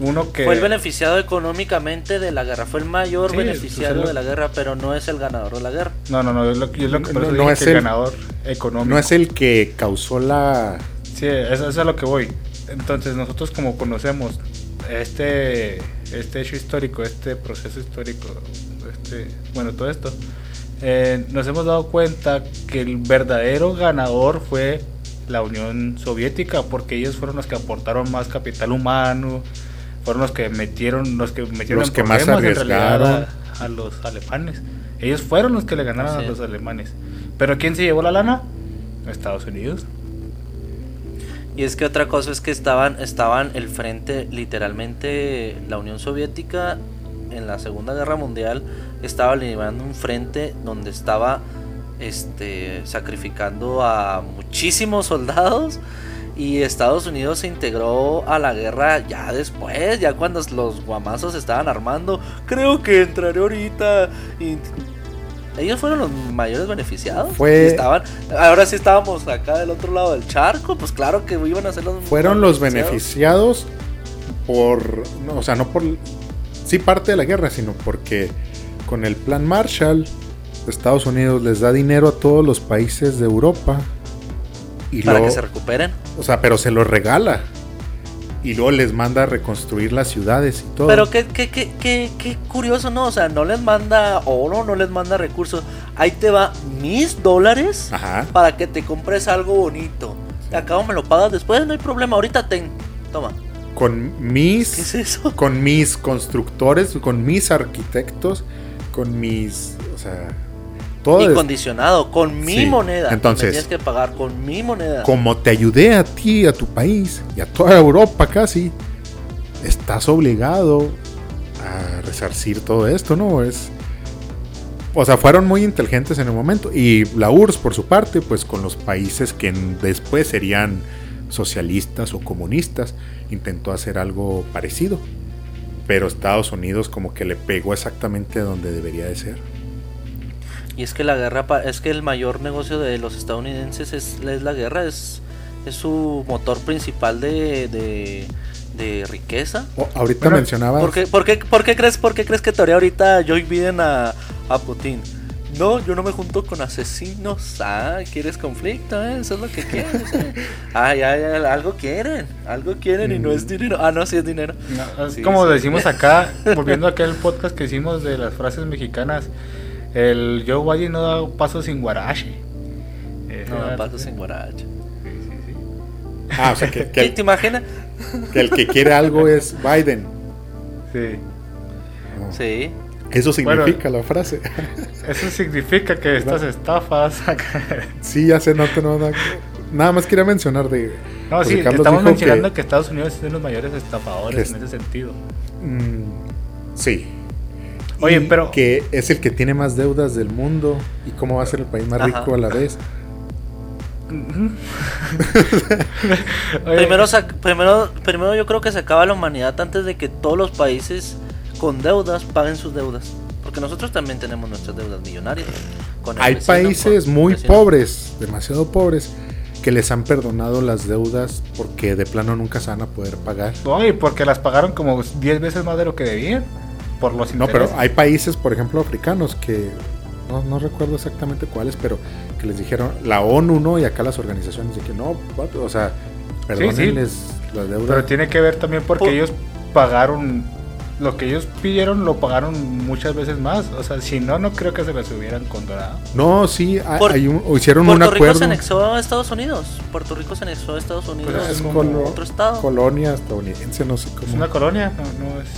uno que... Fue el beneficiado económicamente de la guerra. Fue el mayor Sí, beneficiario pues es lo- de la guerra, pero no es el ganador de la guerra. No, no, no, es lo, que- es lo que No, es que el ganador económico. no es el que causó la Sí, eso, eso es a lo que voy. Entonces nosotros como conocemos este, este hecho histórico, este proceso histórico, este, bueno, todo esto, eh, nos hemos dado cuenta que el verdadero ganador fue la Unión Soviética, porque ellos fueron los que aportaron más capital humano, fueron los que metieron, los que metieron Los que más problemas, en realidad, arriesgaron. a, a los alemanes. Ellos fueron los que le ganaron a los alemanes. Pero ¿quién se llevó la lana? Estados Unidos. Y es que otra cosa es que estaban, estaban el frente, literalmente, la Unión Soviética en la Segunda Guerra Mundial estaba liderando un frente donde estaba este, sacrificando a muchísimos soldados y Estados Unidos se integró a la guerra ya después, ya cuando los guamazos estaban armando. Creo que entraré ahorita y ellos fueron los mayores beneficiados. Fue- estaban, ahora sí estábamos acá del otro lado del charco, pues claro que iban a ser los fueron los beneficiados. beneficiados por no, o sea no por sí parte de la guerra sino porque con el plan Marshall Estados Unidos les da dinero a todos los países de Europa y para luego- que se recuperen. o sea pero se los regala y luego les manda a reconstruir las ciudades y todo Pero qué, qué, qué, qué, qué curioso, ¿no? O sea, no les manda oro, no les manda recursos. Ahí te va mis dólares ajá para que te compres algo bonito. Te acabo, me lo pagas después, no hay problema. Ahorita ten. Toma. Con ¿Qué mis es eso? con mis constructores con mis arquitectos con mis o sea todo Y es- condicionado, con mi Sí, moneda. entonces- tienes que pagar con mi moneda. como te ayudé a ti, a tu país y a toda Europa casi, estás obligado a resarcir todo esto, ¿no? Es. O sea, fueron muy inteligentes en el momento. Y la URSS, por su parte, pues con los países que después serían socialistas o comunistas, intentó hacer algo parecido. Pero Estados Unidos como que le pegó exactamente donde debería de ser. Y es que la guerra, pa- es que el mayor negocio de los estadounidenses es, es la guerra, es, es su motor principal de, de, de riqueza. Oh, ahorita Bueno, mencionabas... ¿Por qué, por, qué, por qué crees, por qué crees que todavía ahorita Joe Biden a, a Putin? No, yo no me junto con asesinos. Ah, ¿quieres conflicto? eh? Eso es lo que quieres. eh. Ah, ya, ya, algo quieren. Algo quieren y no es dinero. Ah, no, sí es dinero. No, es Sí, como sí. decimos acá, volviendo a aquel podcast que hicimos de las frases mexicanas, el Joe Biden no da paso sin guarache. Ese No, era- pasos en guaracha. Sí, sí, sí. Ah, o sea, que, que ¿Qué, el, ¿Te imaginas? que el que quiere algo es Biden. Sí. Sí. Eso Bueno. significa la frase. Eso significa que estas estafas. Sí, ya sé, no te no, no- Nada más quería mencionar de. no, José sí, Carlos estamos mencionando que... que- Estados Unidos es uno de los mayores estafadores en es- ese sentido. mm, sí. Oye, Y pero- Que es el que tiene más deudas del mundo. ¿Y cómo va a ser el país más Ajá. rico a la vez? Primero, primero, primero yo creo que se acaba la humanidad antes de que todos los países con deudas paguen sus deudas. Porque nosotros también tenemos nuestras deudas millonarias. con Hay vecino, países con muy pobres, demasiado pobres, que les han perdonado las deudas porque de plano nunca se van a poder pagar. Oye, porque las pagaron como 10 veces más de lo que debían. Por los No, pero hay países, por ejemplo, africanos que no, no recuerdo exactamente cuáles, pero que les dijeron la ONU, ¿no? Y acá las organizaciones de que no, o sea, perdónenles las deudas. Pero tiene que ver también porque Por- ellos pagaron lo que ellos pidieron, lo pagaron muchas veces más. O sea, si no, no creo que se las hubieran condonado. No, sí, hay, Por- hay un- o hicieron Puerto un Rico se acuerdo. anexó a Estados Unidos. Puerto Rico se anexó a Estados Unidos Pues es como colo- otro estado. Colonia estadounidense, no sé Es cómo. una colonia, no, no es.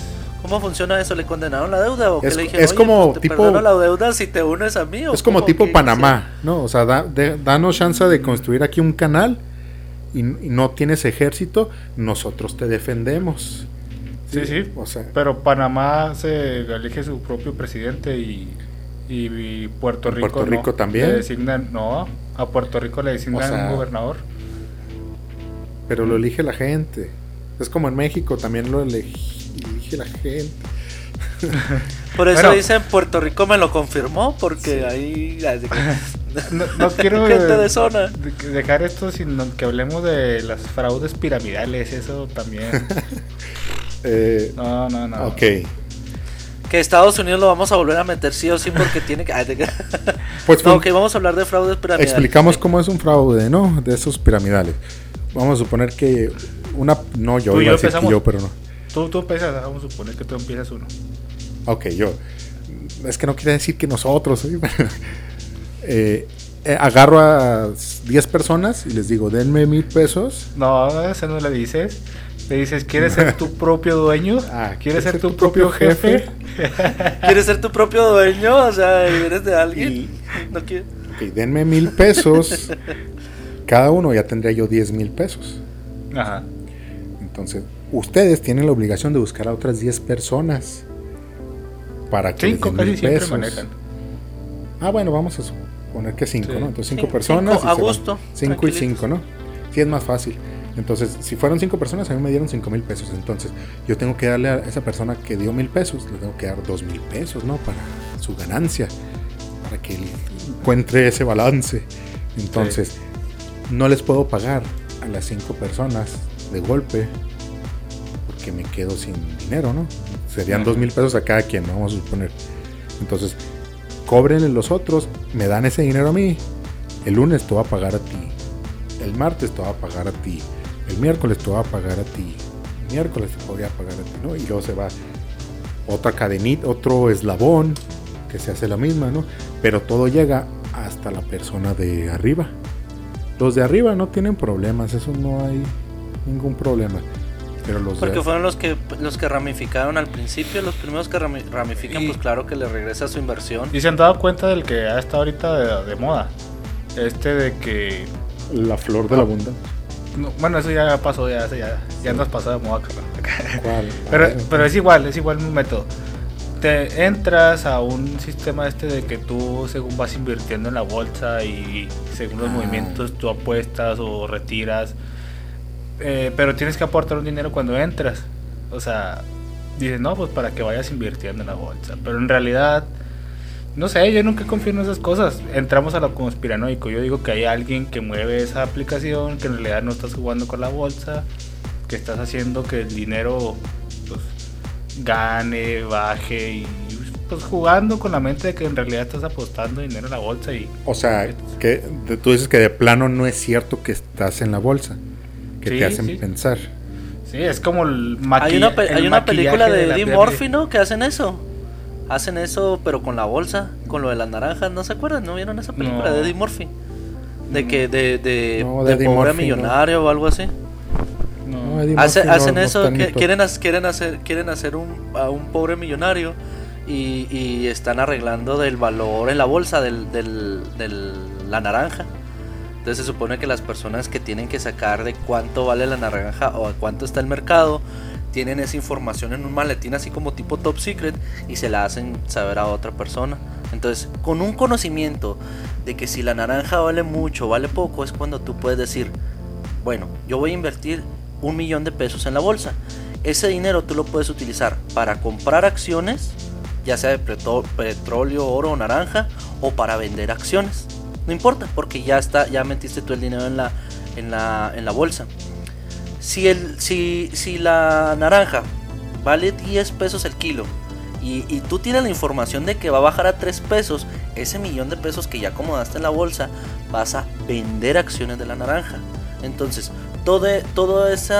¿Cómo funciona eso? ¿Le condenaron la deuda o qué Es- le dijeron? es "Oye, como pues, te tipo- perdono la deuda si te unes a mí. ¿o Es como cómo? tipo ¿Qué Panamá, ¿no? O sea, da- de- danos chance de construir aquí un canal y, y no tienes ejército, nosotros te defendemos. Sí, sí. O sea, Pero Panamá se elige su propio presidente y, y, y Puerto ¿En Rico. Puerto no. Rico también? Le designan, no, a Puerto Rico le designan O sea, un gobernador. pero lo elige la gente. Es como en México, también lo elige la gente. Por eso Bueno. dicen Puerto Rico me lo confirmó, porque ahí. No, no quiero Gente de zona. de- dejar esto sin que hablemos de las fraudes piramidales, eso también. Eh, No, no, no. ok. Que Estados Unidos lo vamos a volver a meter sí o sí porque tiene que. Pues no, ok, vamos a hablar de fraudes piramidales. explicamos Sí. cómo es un fraude, ¿no? De esos piramidales. Vamos a suponer que una... No, yo iba a decir que yo, pero no. Tú, tú empiezas, vamos a suponer que tú empiezas uno. Ok, yo. Es que no quiere decir que nosotros. ¿sí? Eh, eh, agarro a 10 personas y les digo, denme mil pesos. No, eso no le dices. Le dices, ¿quieres ser tu propio dueño? Ah, ¿Quieres ser tu propio jefe? ¿Quieres ser tu propio dueño? O sea, ¿eres de alguien? Y- No quiero. Ok, denme mil pesos. Cada uno ya tendría yo 10 mil pesos. Ajá. Entonces, ustedes tienen la obligación de buscar a otras 10 personas. Para que les Cinco den casi mil pesos. manejan. Ah, bueno, vamos a suponer que 5, Sí. ¿no? Entonces 5 Cinco, personas. cinco, a gusto, 5 y. 5, ¿no? Sí, es más fácil. Entonces, si fueron 5 personas, a mí me dieron 5 mil pesos. Entonces, yo tengo que darle a esa persona que dio mil pesos, le tengo que dar 2 mil pesos, ¿no? Para su ganancia. Para que él encuentre ese balance. Entonces, no les puedo pagar a las 5 personas de golpe. Porque me quedo sin dinero, ¿no? Serían. 2 mil pesos a cada quien, vamos a suponer. Entonces, cóbrenle los otros, me dan ese dinero a mí. El lunes te voy a pagar a ti. El martes te voy a pagar a ti. El miércoles te voy a pagar a ti. El miércoles te podría pagar a ti, ¿no? Y luego se va otra cadenita, otro eslabón que se hace la misma, ¿no? Pero todo llega hasta la persona de arriba. Los de arriba no tienen problemas, eso no hay ningún problema. Pero los Porque de fueron los que los que ramificaron al principio, los primeros que rami- ramifican, Y- pues claro que le regresa su inversión. Y se han dado cuenta del que ha estado ahorita de, de moda. Este de que. la flor de la abundancia. No, bueno, eso ya pasó, ya, ya, ya nos pasó de moda, Pero, ver, pero es igual, es igual un método. Te entras a un sistema este de que tú según vas invirtiendo en la bolsa y según los Ah. movimientos tú apuestas o retiras. Eh, pero tienes que aportar un dinero cuando entras. O sea, dices, no, pues para que vayas invirtiendo en la bolsa. Pero en realidad, no sé, yo nunca confío en esas cosas. Entramos a lo conspiranoico. Yo digo que hay alguien que mueve esa aplicación, que en realidad no estás jugando con la bolsa, que estás haciendo que el dinero pues, gane, baje y pues jugando con la mente de que en realidad estás apostando dinero en la bolsa y O sea, que de- tú dices que de plano no es cierto que estás en la bolsa, que Sí, te hacen sí. pensar. sí, es como el Hay una, pe- el hay una película de Eddie pirámide. Murphy, ¿no? Que hacen eso. Hacen eso, pero con la bolsa, con lo de las naranjas. ¿No se acuerdan? ¿No vieron esa película No. de Eddie Murphy? De que de, de, No, de pobre Murphy, millonario o algo así. No. Eddie Hace- Murphy hacen no eso, que- quieren, quieren hacer, quieren hacer un, a un pobre millonario y, y están arreglando del valor en la bolsa del, del, del- la naranja. Entonces se supone que las personas que tienen que sacar de cuánto vale la naranja o a cuánto está el mercado, tienen esa información en un maletín así como tipo top secret y se la hacen saber a otra persona. Entonces, con un conocimiento de que si la naranja vale mucho, vale poco, es cuando tú puedes decir, bueno, yo voy a invertir un millón de pesos en la bolsa. Ese dinero tú lo puedes utilizar para comprar acciones, ya sea de petróleo, oro o naranja, o para vender acciones. No importa, porque ya está, ya metiste tú el dinero en la, en la, en la bolsa. Si, el, si, si la naranja vale 10 pesos el kilo y, y tú tienes la información de que va a bajar a 3 pesos, ese millón de pesos que ya acomodaste en la bolsa, vas a vender acciones de la naranja. Entonces, todo, todo ese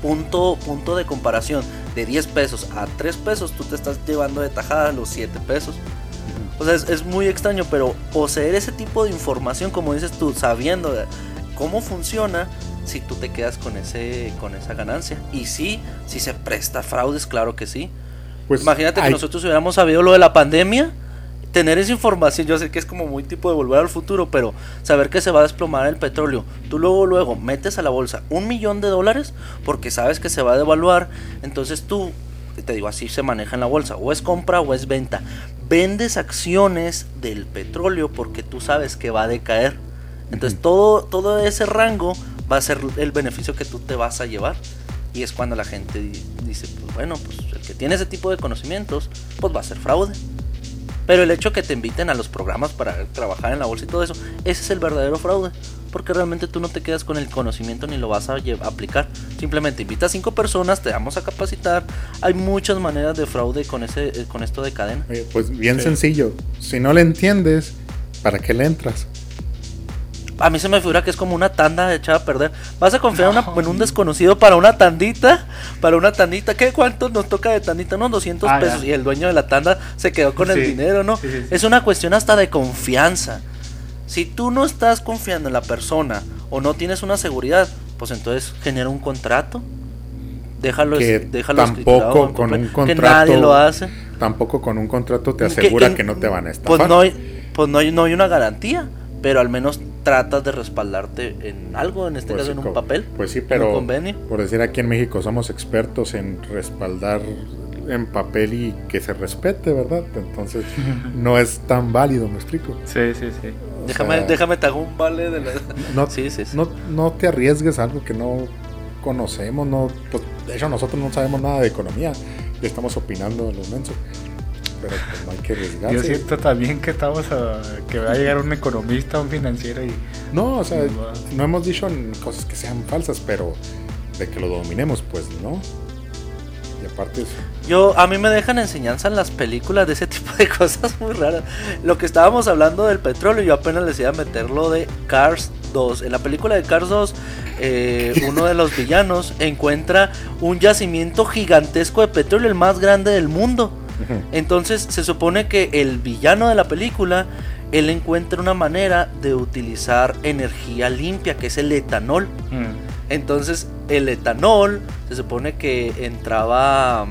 punto, punto de comparación de 10 pesos a 3 pesos, tú te estás llevando de tajada los 7 pesos. O sea, es, es muy extraño, pero poseer ese tipo de información, como dices tú, sabiendo, cómo funciona si tú te quedas con ese con esa ganancia. Y sí, si se presta fraudes, claro que sí. Pues Imagínate que nosotros hubiéramos sabido lo de la pandemia, tener esa información, yo sé que es como muy tipo de volver al futuro, pero saber que se va a desplomar el petróleo, tú luego luego metes a la bolsa un millón de dólares porque sabes que se va a devaluar, entonces tú, te digo, así se maneja en la bolsa, o es compra o es venta. Vendes acciones del petróleo porque tú sabes que va a decaer. Entonces todo, todo ese rango va a ser el beneficio que tú te vas a llevar. Y es cuando la gente di- dice, pues bueno, pues el que tiene ese tipo de conocimientos, pues va a ser fraude. Pero el hecho que te inviten a los programas para trabajar en la bolsa y todo eso, ese es el verdadero fraude. Porque realmente tú no te quedas con el conocimiento ni lo vas a aplicar. Simplemente invitas a cinco personas, te vamos a capacitar. Hay muchas maneras de fraude con, ese, eh, con esto de cadena. Oye, pues bien Sí. sencillo. Si no le entiendes, ¿para qué le entras? A mí se me figura que es como una tanda echada a perder. Vas a confiar una- en un desconocido para una tandita. Para una tandita. ¿Qué cuánto nos toca de tandita? Unos 200 Ah, ya. pesos. Y el dueño de la tanda se quedó con el dinero, ¿no? Sí, sí, sí. Es una cuestión hasta de confianza. Si tú no estás confiando en la persona o no tienes una seguridad, pues entonces genera un contrato. Déjalo, Que déjalo tampoco con un Que contrato- nadie lo hace. Tampoco con un contrato te Que- asegura que, que- no te van a estafar. Pues no hay, pues no hay, no hay una garantía, pero al menos tratas de respaldarte en algo, en este Pues caso sí, en un papel. Pues sí, en un pero convenio. por decir aquí en México somos expertos en respaldar en papel y que se respete, ¿verdad? Entonces no es tan válido, me explico. Sí, sí, sí. O Déjame, sea, déjame te hago un vale de la... no, Sí, sí, sí. no, no te arriesgues a algo que no conocemos, no, pues, de hecho nosotros no sabemos nada de economía y estamos opinando a lo menso. Pero pues no hay que arriesgarse. Yo siento también que estamos a, que va a llegar un economista, un financiero y No, o sea, va- no hemos dicho cosas que sean falsas, pero de que lo dominemos, pues no. Y aparte es Yo, a mí me dejan enseñanza en las películas de ese tipo de cosas muy raras. Lo que estábamos hablando del petróleo, yo apenas les iba a meter lo de Cars 2. En la película de Cars 2, eh, uno de los villanos encuentra un yacimiento gigantesco de petróleo, el más grande del mundo. Entonces se supone que el villano de la película, él encuentra una manera de utilizar energía limpia, que es el etanol. mm, Entonces el etanol se supone que entraba,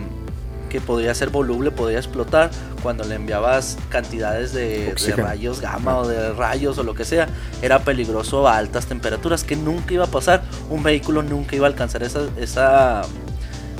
que podía ser voluble, podía explotar cuando le enviabas cantidades de, rayos gamma o de rayos o lo que sea. Era peligroso a altas temperaturas, que nunca iba a pasar. Un vehículo nunca iba a alcanzar esa, esa,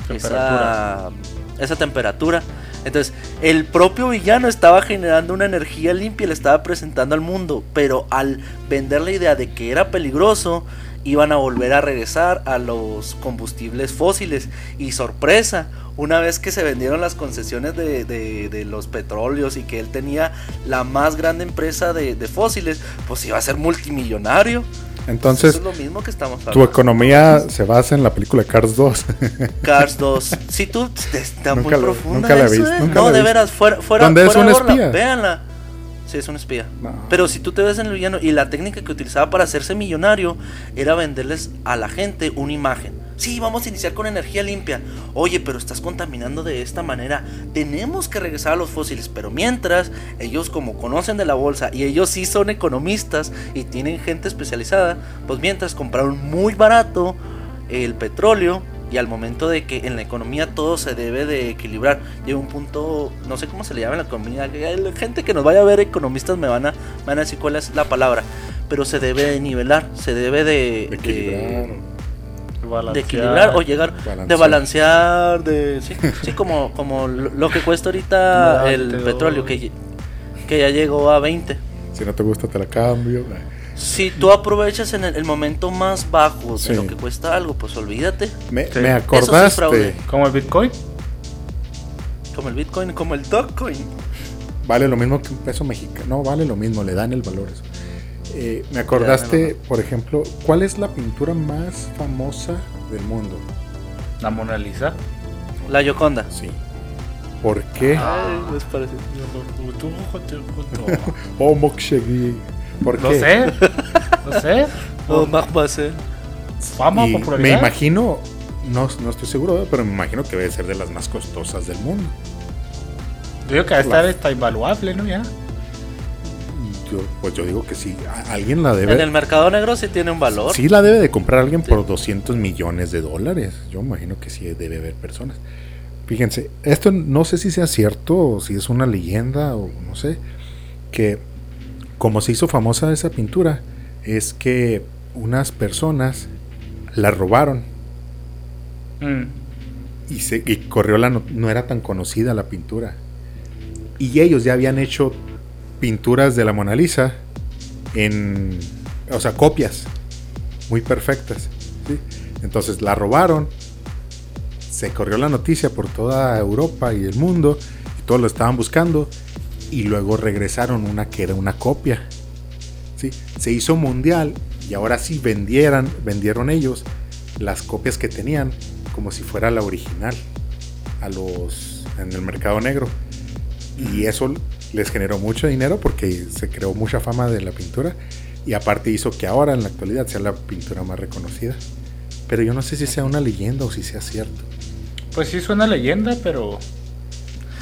esa, esa temperatura. Entonces, el propio villano estaba generando una energía limpia y le estaba presentando al mundo, pero al vender la idea de que era peligroso, iban a volver a regresar a los combustibles fósiles. Y sorpresa, una vez que se vendieron las concesiones de, de- de los petróleos y que él tenía la más grande empresa de, de fósiles, pues iba a ser multimillonario. Entonces, Eso es lo mismo que estamos tu economía se basa en la película Cars 2. Cars 2. Si tú está muy Nunca la- profunda nunca la visto, ¿eh? No, la de veras, fuera fuera ¿Dónde es un espía? Véanla. Sí, es un espía. No. Pero si tú te ves en el villano y la técnica que utilizaba para hacerse millonario era venderles a la gente una imagen. Sí, vamos a iniciar con energía limpia. Oye, pero estás contaminando de esta manera. Tenemos que regresar a los fósiles. Pero mientras, ellos como conocen de la bolsa y ellos sí son economistas y tienen gente especializada, pues mientras compraron muy barato el petróleo y al momento de que en la economía todo se debe de equilibrar, llega un punto, no sé cómo se le llama en la economía, hay gente que nos vaya a ver economistas me van a, me van a decir cuál es la palabra, pero se debe de nivelar, se debe de, De de- equilibrar. de balancear. equilibrar o llegar Balancear. de balancear, de sí, sí, como, como lo que cuesta ahorita el petróleo que, que ya llegó a 20. Si no te gusta, te la cambio. Si tú aprovechas en el, el momento más bajo Sí. de lo que cuesta algo, pues olvídate. Me, Sí. me es acordaste. Como el Bitcoin. Como el Bitcoin, como el Dogecoin. Vale lo mismo que un peso mexicano. No, vale lo mismo, le dan el valor eso. Eh, me acordaste, por ejemplo, ¿cuál es la pintura más famosa del mundo? La Mona Lisa. La Yoconda. Sí. ¿Por qué? Ay, les parece. Oh, Mokshegi. ¿Por No qué? sé. No sé. Oh, Mahbase. Fama, Y me popularidad. imagino, no, no estoy seguro, pero me imagino que debe ser de las más costosas del mundo. Yo digo que va a estar está invaluable, ¿no? Ya. Yo, pues yo digo que sí. Alguien la debe. En el mercado negro sí tiene un valor. Sí la debe de comprar alguien por 200 millones de dólares. Yo imagino que sí debe haber personas. Fíjense, esto no sé si sea cierto o si es una leyenda o no sé. Que como se hizo famosa esa pintura, es que unas personas la robaron Mm. y, se, y corrió la no, no era tan conocida la pintura. Y ellos ya habían hecho pinturas de la Mona Lisa en, o sea, copias muy perfectas. Entonces la robaron, se corrió la noticia por toda Europa y el mundo, y todos lo estaban buscando, y luego regresaron una que era una copia. ¿sí? Se hizo mundial y ahora sí vendieran, vendieron ellos las copias que tenían como si fuera la original a los en el mercado negro y eso les generó mucho dinero porque se creó mucha fama de la pintura y aparte hizo que ahora en la actualidad sea la pintura más reconocida pero yo no sé si sea una leyenda o si sea cierto Pues sí suena leyenda, pero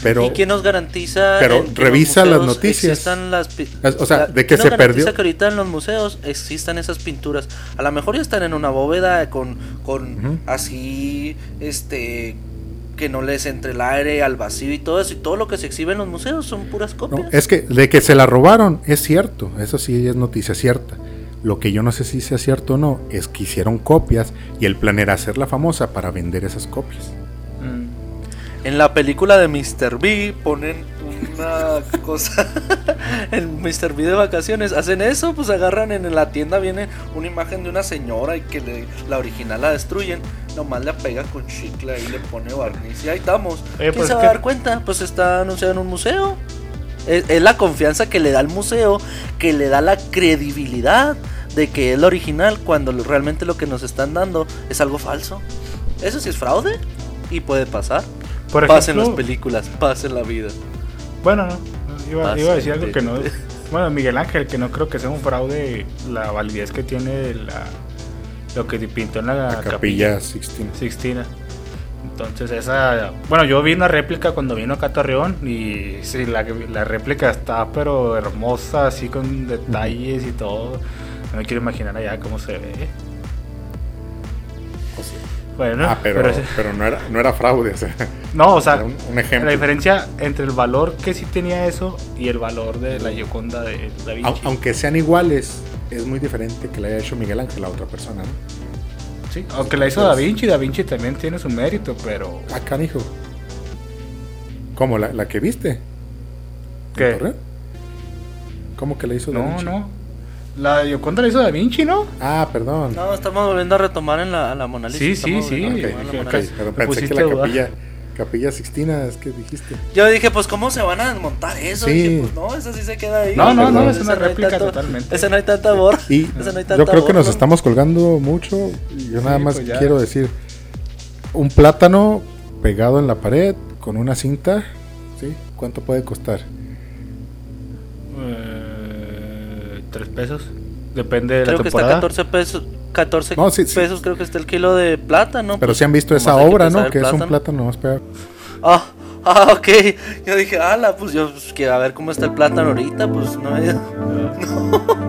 pero ¿Y quién nos garantiza? Pero revisa los las noticias. existan las Es- o sea, la- de que ¿quién se nos garantiza perdió- que ahorita en los museos existan esas pinturas. A lo mejor ya están en una bóveda con, con Ujú. así, este, que no les entre el aire al vacío y todo eso. Y todo lo que se exhibe en los museos son puras No, copias. es que de que se la robaron es cierto, eso sí es noticia cierta. Lo que yo no sé si sea cierto o no es que hicieron copias y el plan era hacerla famosa para vender esas copias. mm, En la película de Mr. B ponen una cosa en Mr. B de vacaciones hacen eso pues agarran en la tienda viene una imagen de una señora y que le- la original la destruyen nomás la pega con chicle y le pone barniz y ahí estamos Oye, ¿quién pues se va que- a dar cuenta? pues está anunciado en un museo es, es la confianza que le da al museo que le da la credibilidad de que es la original cuando realmente lo que nos están dando es algo falso eso sí es fraude y puede pasar Por pasa en las ejemplo, películas, pasa en la vida. Bueno, no. Iba, iba a decir algo que no. Bueno, Miguel Ángel, que no creo que sea un fraude la validez que tiene la, lo que pintó en la, La capilla Sixtina. Sixtina. Entonces esa, bueno, yo vi una réplica cuando vino acá a Torreón y sí, la, la réplica está pero hermosa, así con detalles y todo. No me quiero imaginar allá cómo se ve. Bueno, Ah, pero, ese- pero no, era, no era fraude, o sea, no, o sea, era un, un ejemplo. la diferencia entre el valor que sí tenía eso y el valor de la Gioconda de Da Vinci. Au- Aunque sean iguales, es muy diferente que la haya hecho Miguel Ángel, la otra persona, ¿no? Sí, aunque la hizo Da Vinci, Da Vinci también tiene su mérito, pero Ah, canijo. ¿Cómo? ¿La, la que viste? ¿En ¿qué? ¿Cómo que la hizo Da No, Vinci? no. La Gioconda la hizo Da Vinci, ¿no? Ah, perdón. No, estamos volviendo a retomar en la, a la Mona Lisa. Sí, sí, sí. a pensé que la a dudar. capilla, capilla Sixtina es que dijiste. Yo dije, pues, ¿cómo se van a desmontar eso? Sí. Dije, pues, no, esa sí se queda ahí. No, no, no, es una no réplica tanto- totalmente. Esa no hay tanta borra. Y no hay tanta yo creo que nos borra. estamos colgando mucho. y Yo nada Sí, más pues quiero decir: un plátano pegado en la pared con una cinta, ¿sí? ¿Cuánto puede costar? Eh, Tres pesos. Depende de Creo la que está temporada. 14 pesos. 14 No, sí, sí. pesos creo que está el kilo de plátano. Pero si han visto esa que obra, ¿no? Que es un plátano. más pegado. Ah, ah, ok. Yo dije, ala, pues yo pues, quiero ver cómo está el plátano ahorita. Pues no, no.